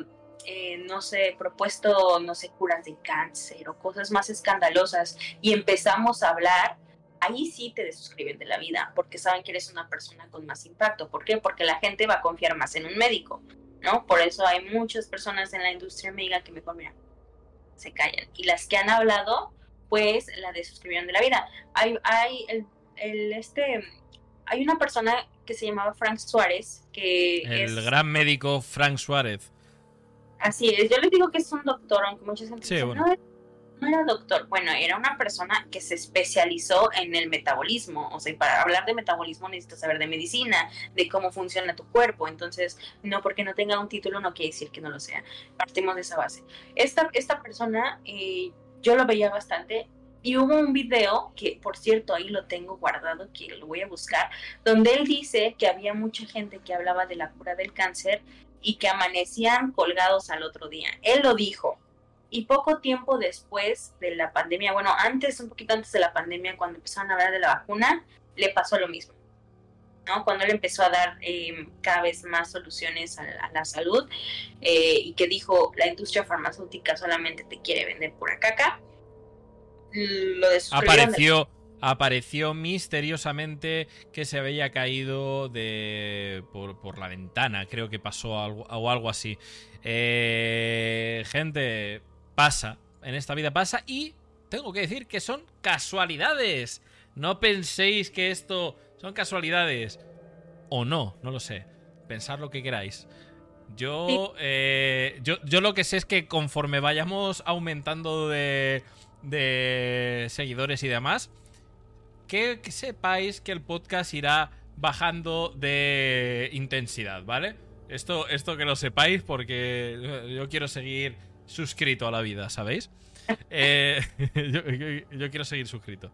eh, no sé, propuesto, no sé, curas de cáncer o cosas más escandalosas y empezamos a hablar, ahí sí te desuscriben de la vida, porque saben que eres una persona con más impacto. ¿Por qué? Porque la gente va a confiar más en un médico, ¿no? Por eso hay muchas personas en la industria médica que mejor, mira, se callan. Y las que han hablado, pues la desuscribieron de la vida. Hay, hay el, el este, hay una persona que se llamaba Frank Suárez, que el gran médico Frank Suárez. Así es, yo les digo que es un doctor, aunque mucha gente dice, no, no era doctor, bueno, era una persona que se especializó en el metabolismo, o sea, para hablar de metabolismo necesitas saber de medicina, de cómo funciona tu cuerpo, entonces, no porque no tenga un título no quiere decir que no lo sea, partimos de esa base. Esta, esta persona, eh, yo lo veía bastante, y hubo un video, que por cierto ahí lo tengo guardado, que lo voy a buscar, donde él dice que había mucha gente que hablaba de la cura del cáncer y que amanecían colgados al otro día. Él lo dijo. Y poco tiempo después de la pandemia, bueno, antes, un poquito antes de la pandemia, cuando empezaron a hablar de la vacuna, le pasó lo mismo. ¿no? Cuando él empezó a dar eh, cada vez más soluciones a, la salud eh, y que dijo la industria farmacéutica solamente te quiere vender pura caca, lo Apareció, apareció misteriosamente que se había caído de por, la ventana, creo que pasó algo, o algo así. Eh, gente, pasa, en esta vida pasa y tengo que decir que son casualidades. No penséis que esto son casualidades. O no, no lo sé. Pensad lo que queráis. Yo, eh, yo, yo lo que sé es que conforme vayamos aumentando de, de seguidores y demás, que, sepáis que el podcast irá bajando de intensidad, ¿vale? Esto, esto que lo sepáis porque yo quiero seguir suscrito a la vida, ¿sabéis? [LAUGHS] Eh, [LAUGHS] yo, quiero seguir suscrito.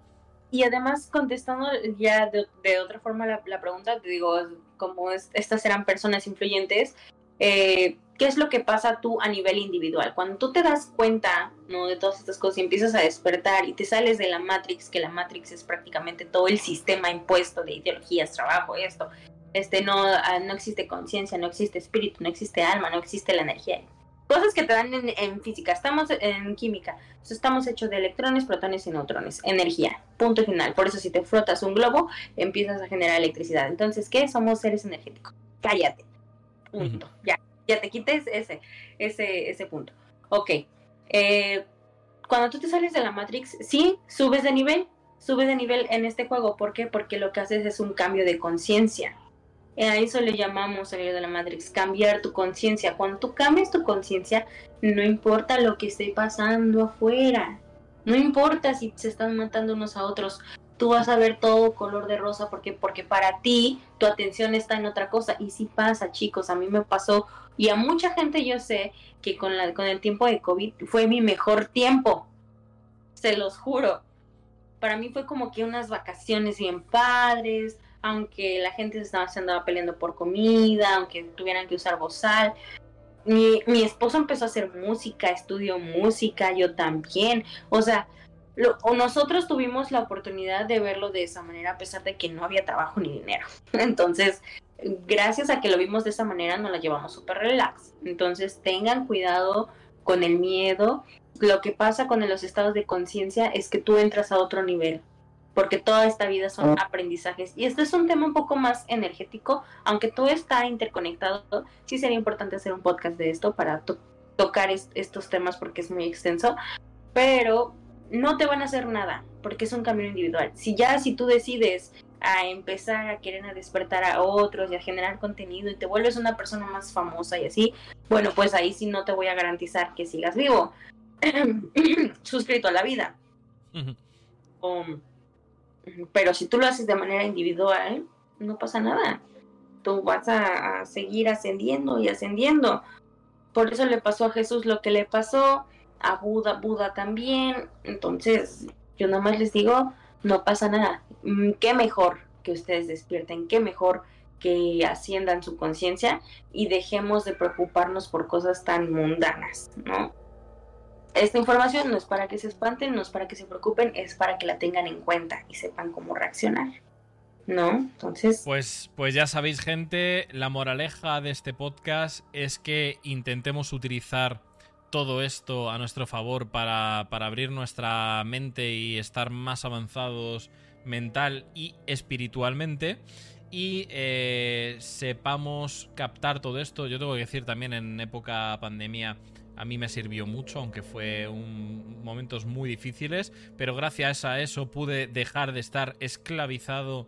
Y además, contestando ya de, otra forma la, pregunta, te digo, como estas eran personas influyentes, eh, ¿qué es lo que pasa tú a nivel individual? Cuando tú te das cuenta ¿no? de todas estas cosas y empiezas a despertar y te sales de la Matrix, que la Matrix es prácticamente todo el sistema impuesto de ideologías, trabajo, esto, este, no, ah, no existe conciencia, no existe espíritu, no existe alma, no existe la energía. Cosas que te dan en, física, estamos en química, estamos hechos de electrones, protones y neutrones, energía, punto final. Por eso si te frotas un globo, empiezas a generar electricidad. Entonces, ¿qué? Somos seres energéticos. Cállate. Punto. Ya ya te quites ese, ese, ese punto. Ok. Eh, cuando tú te sales de la Matrix, sí, subes de nivel, subes de nivel en este juego. ¿Por qué? Porque lo que haces es un cambio de conciencia. A eso le llamamos salir de la Matrix, cambiar tu conciencia. Cuando tú cambias tu conciencia, no importa lo que esté pasando afuera. No importa si se están matando unos a otros tú vas a ver todo color de rosa porque porque para ti tu atención está en otra cosa y sí pasa chicos a mí me pasó y a mucha gente yo sé que con la con el tiempo de covid fue mi mejor tiempo se los juro para mí fue como que unas vacaciones bien padres aunque la gente se estaba, se andaba peleando por comida aunque tuvieran que usar bozal mi, mi esposo empezó a hacer música estudió música yo también o sea nosotros tuvimos la oportunidad de verlo de esa manera a pesar de que no había trabajo ni dinero. [LAUGHS] Entonces, gracias a que lo vimos de esa manera, nos la llevamos súper relax. Entonces, tengan cuidado con el miedo. Lo que pasa con los estados de conciencia es que tú entras a otro nivel, porque toda esta vida son ah. aprendizajes. Y este es un tema un poco más energético, aunque todo está interconectado, sí sería importante hacer un podcast de esto para tocar estos temas porque es muy extenso. Pero no te van a hacer nada, porque es un cambio individual. Si ya, si tú decides a empezar a querer a despertar a otros y a generar contenido y te vuelves una persona más famosa y así, bueno, pues ahí sí no te voy a garantizar que sigas vivo, [CLEARS THROAT] suscrito a la vida. Pero si tú lo haces de manera individual, no pasa nada. Tú vas a seguir ascendiendo y ascendiendo. Por eso le pasó a Jesús lo que le pasó a Buda, Buda también. Entonces, yo nomás les digo, no pasa nada. Mm, qué mejor que ustedes despierten, qué mejor que asciendan su conciencia y dejemos de preocuparnos por cosas tan mundanas, ¿no? Esta información no es para que se espanten, no es para que se preocupen, es para que la tengan en cuenta y sepan cómo reaccionar. ¿No? Entonces. Pues, pues ya sabéis, gente, la moraleja de este podcast es que intentemos utilizar todo esto a nuestro favor para, para abrir nuestra mente y estar más avanzados mental y espiritualmente y eh, sepamos captar todo esto. Yo tengo que decir también en época pandemia a mí me sirvió mucho, aunque fue un, momentos muy difíciles, pero gracias a eso pude dejar de estar esclavizado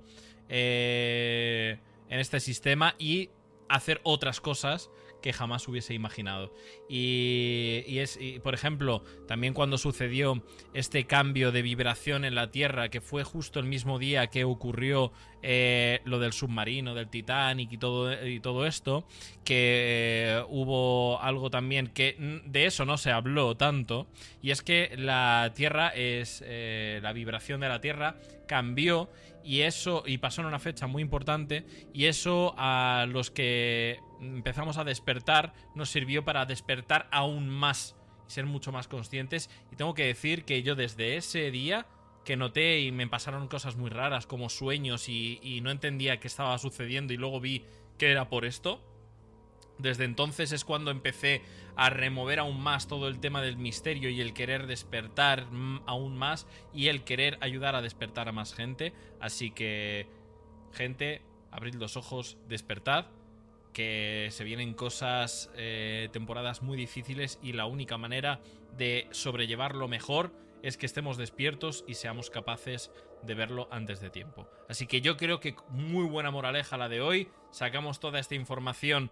eh, en este sistema y hacer otras cosas que jamás hubiese imaginado. Y, es, por ejemplo, también cuando sucedió este cambio de vibración en la Tierra, que fue justo el mismo día que ocurrió eh, lo del submarino, del Titanic y todo, y todo esto, que eh, hubo algo también que de eso no se habló tanto, y es que la Tierra es, eh, la vibración de la Tierra cambió y eso, y pasó en una fecha muy importante, y eso a los que empezamos a despertar nos sirvió para despertar aún más ser mucho más conscientes. Y tengo que decir que yo desde ese día que noté y me pasaron cosas muy raras como sueños y, no entendía qué estaba sucediendo y luego vi que era por esto. Desde entonces es cuando empecé a remover aún más todo el tema del misterio y el querer despertar aún más y el querer ayudar a despertar a más gente. Así que, gente, abrid los ojos, despertad que se vienen cosas, eh, temporadas muy difíciles y la única manera de sobrellevarlo mejor es que estemos despiertos y seamos capaces de verlo antes de tiempo. Así que yo creo que muy buena moraleja la de hoy. Sacamos toda esta información.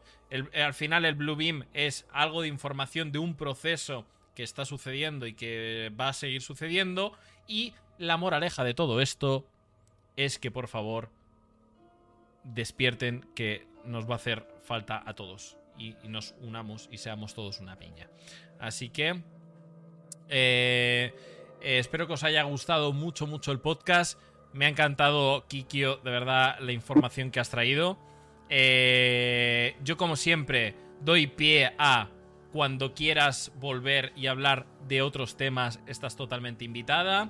al final el Blue Beam es algo de información de un proceso que está sucediendo y que va a seguir sucediendo. Y la moraleja de todo esto es que por favor despierten que nos va a hacer falta a todos y, nos unamos y seamos todos una piña. Así que eh, eh, espero que os haya gustado mucho, mucho el podcast. Me ha encantado, Kikio, de verdad, la información que has traído. Eh, yo, como siempre, doy pie a cuando quieras volver y hablar de otros temas, estás totalmente invitada.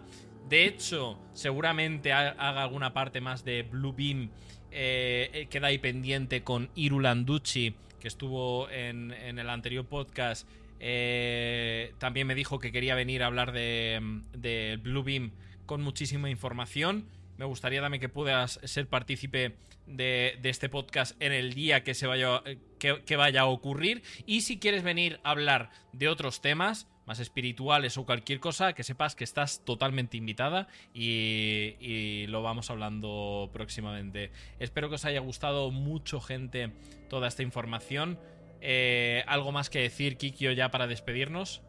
De hecho, seguramente haga alguna parte más de Blue Beam eh, eh, queda ahí pendiente con Irulanducci, que estuvo en, el anterior podcast. Eh, también me dijo que quería venir a hablar de, de Blue Beam con muchísima información. Me gustaría también que puedas ser partícipe de, este podcast en el día que, se vaya, que vaya a ocurrir. Y si quieres venir a hablar de otros temas, más espirituales o cualquier cosa, que sepas que estás totalmente invitada y, lo vamos hablando próximamente. Espero que os haya gustado mucho, gente, toda esta información. Eh, ¿Algo más que decir, Kikio, ya para despedirnos?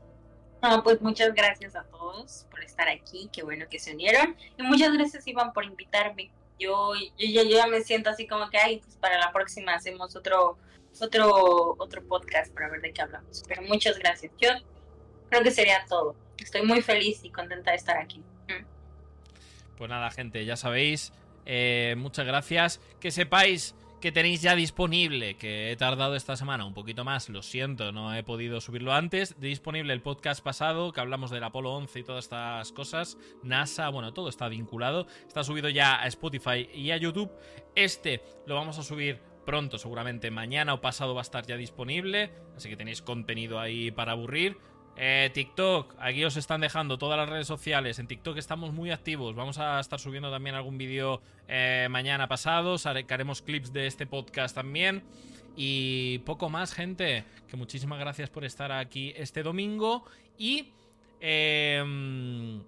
No, pues muchas gracias a todos por estar aquí, qué bueno que se unieron. Y muchas gracias, Iván, por invitarme. Yo, yo, ya me siento así como que, ay, pues para la próxima hacemos otro, otro, otro podcast para ver de qué hablamos. Pero muchas gracias. Yo creo que sería todo. Estoy muy feliz y contenta de estar aquí. Mm. Pues nada, gente, ya sabéis. Eh, muchas gracias. Que sepáis que tenéis ya disponible, que he tardado esta semana un poquito más, lo siento, no he podido subirlo antes, disponible el podcast pasado, que hablamos del Apolo 11 y todas estas cosas, NASA, bueno, todo está vinculado, está subido ya a Spotify y a YouTube, este lo vamos a subir pronto, seguramente mañana o pasado va a estar ya disponible, así que tenéis contenido ahí para aburrir, eh, TikTok, aquí os están dejando todas las redes sociales. En TikTok estamos muy activos. Vamos a estar subiendo también algún vídeo eh, mañana pasado. Haremos clips de este podcast también. Y poco más, gente. Que muchísimas gracias por estar aquí este domingo. Y... Eh,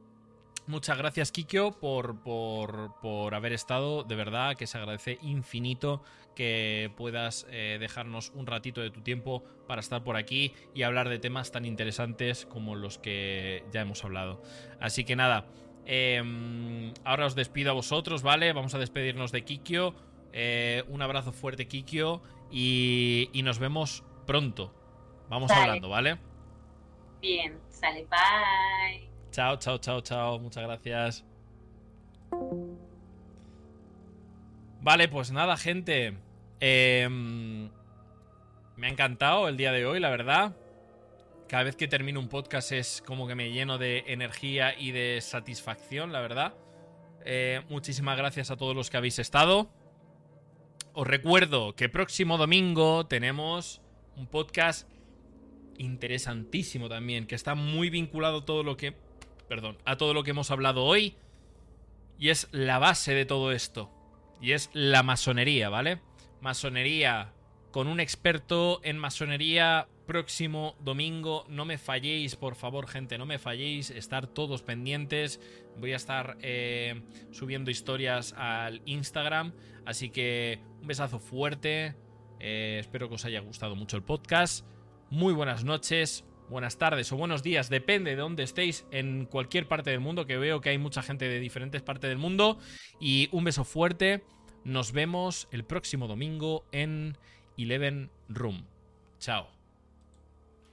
Muchas gracias, Kikyo, por, por, haber estado. De verdad que se agradece infinito que puedas eh, dejarnos un ratito de tu tiempo para estar por aquí y hablar de temas tan interesantes como los que ya hemos hablado. Así que nada, em, ahora os despido a vosotros, ¿vale? Vamos a despedirnos de Kikyo. Eh, un abrazo fuerte, Kikyo, y, nos vemos pronto. Vamos hablando, ¿vale? Bien, sale, bye. Chao, chao, chao, chao. Muchas gracias. Vale, pues nada, gente. Em, me ha encantado el día de hoy, la verdad. Cada vez que termino un podcast es como que me lleno de energía y de satisfacción, la verdad. Eh, muchísimas gracias a todos los que habéis estado. Os recuerdo que próximo domingo tenemos un podcast interesantísimo también, que está muy vinculado todo lo que. Perdón, a todo lo que hemos hablado hoy. Y es la base de todo esto. Y es la masonería, ¿vale? Masonería con un experto en masonería próximo domingo. No me falléis, por favor, gente, no me falléis. Estar todos pendientes. Voy a estar eh, subiendo historias al Instagram. Así que un besazo fuerte. Eh, espero que os haya gustado mucho el podcast. Muy buenas noches, buenas tardes o buenos días, depende de dónde estéis en cualquier parte del mundo, que veo que hay mucha gente de diferentes partes del mundo. Y un beso fuerte. Nos vemos el próximo domingo en Eleven Room. Chao.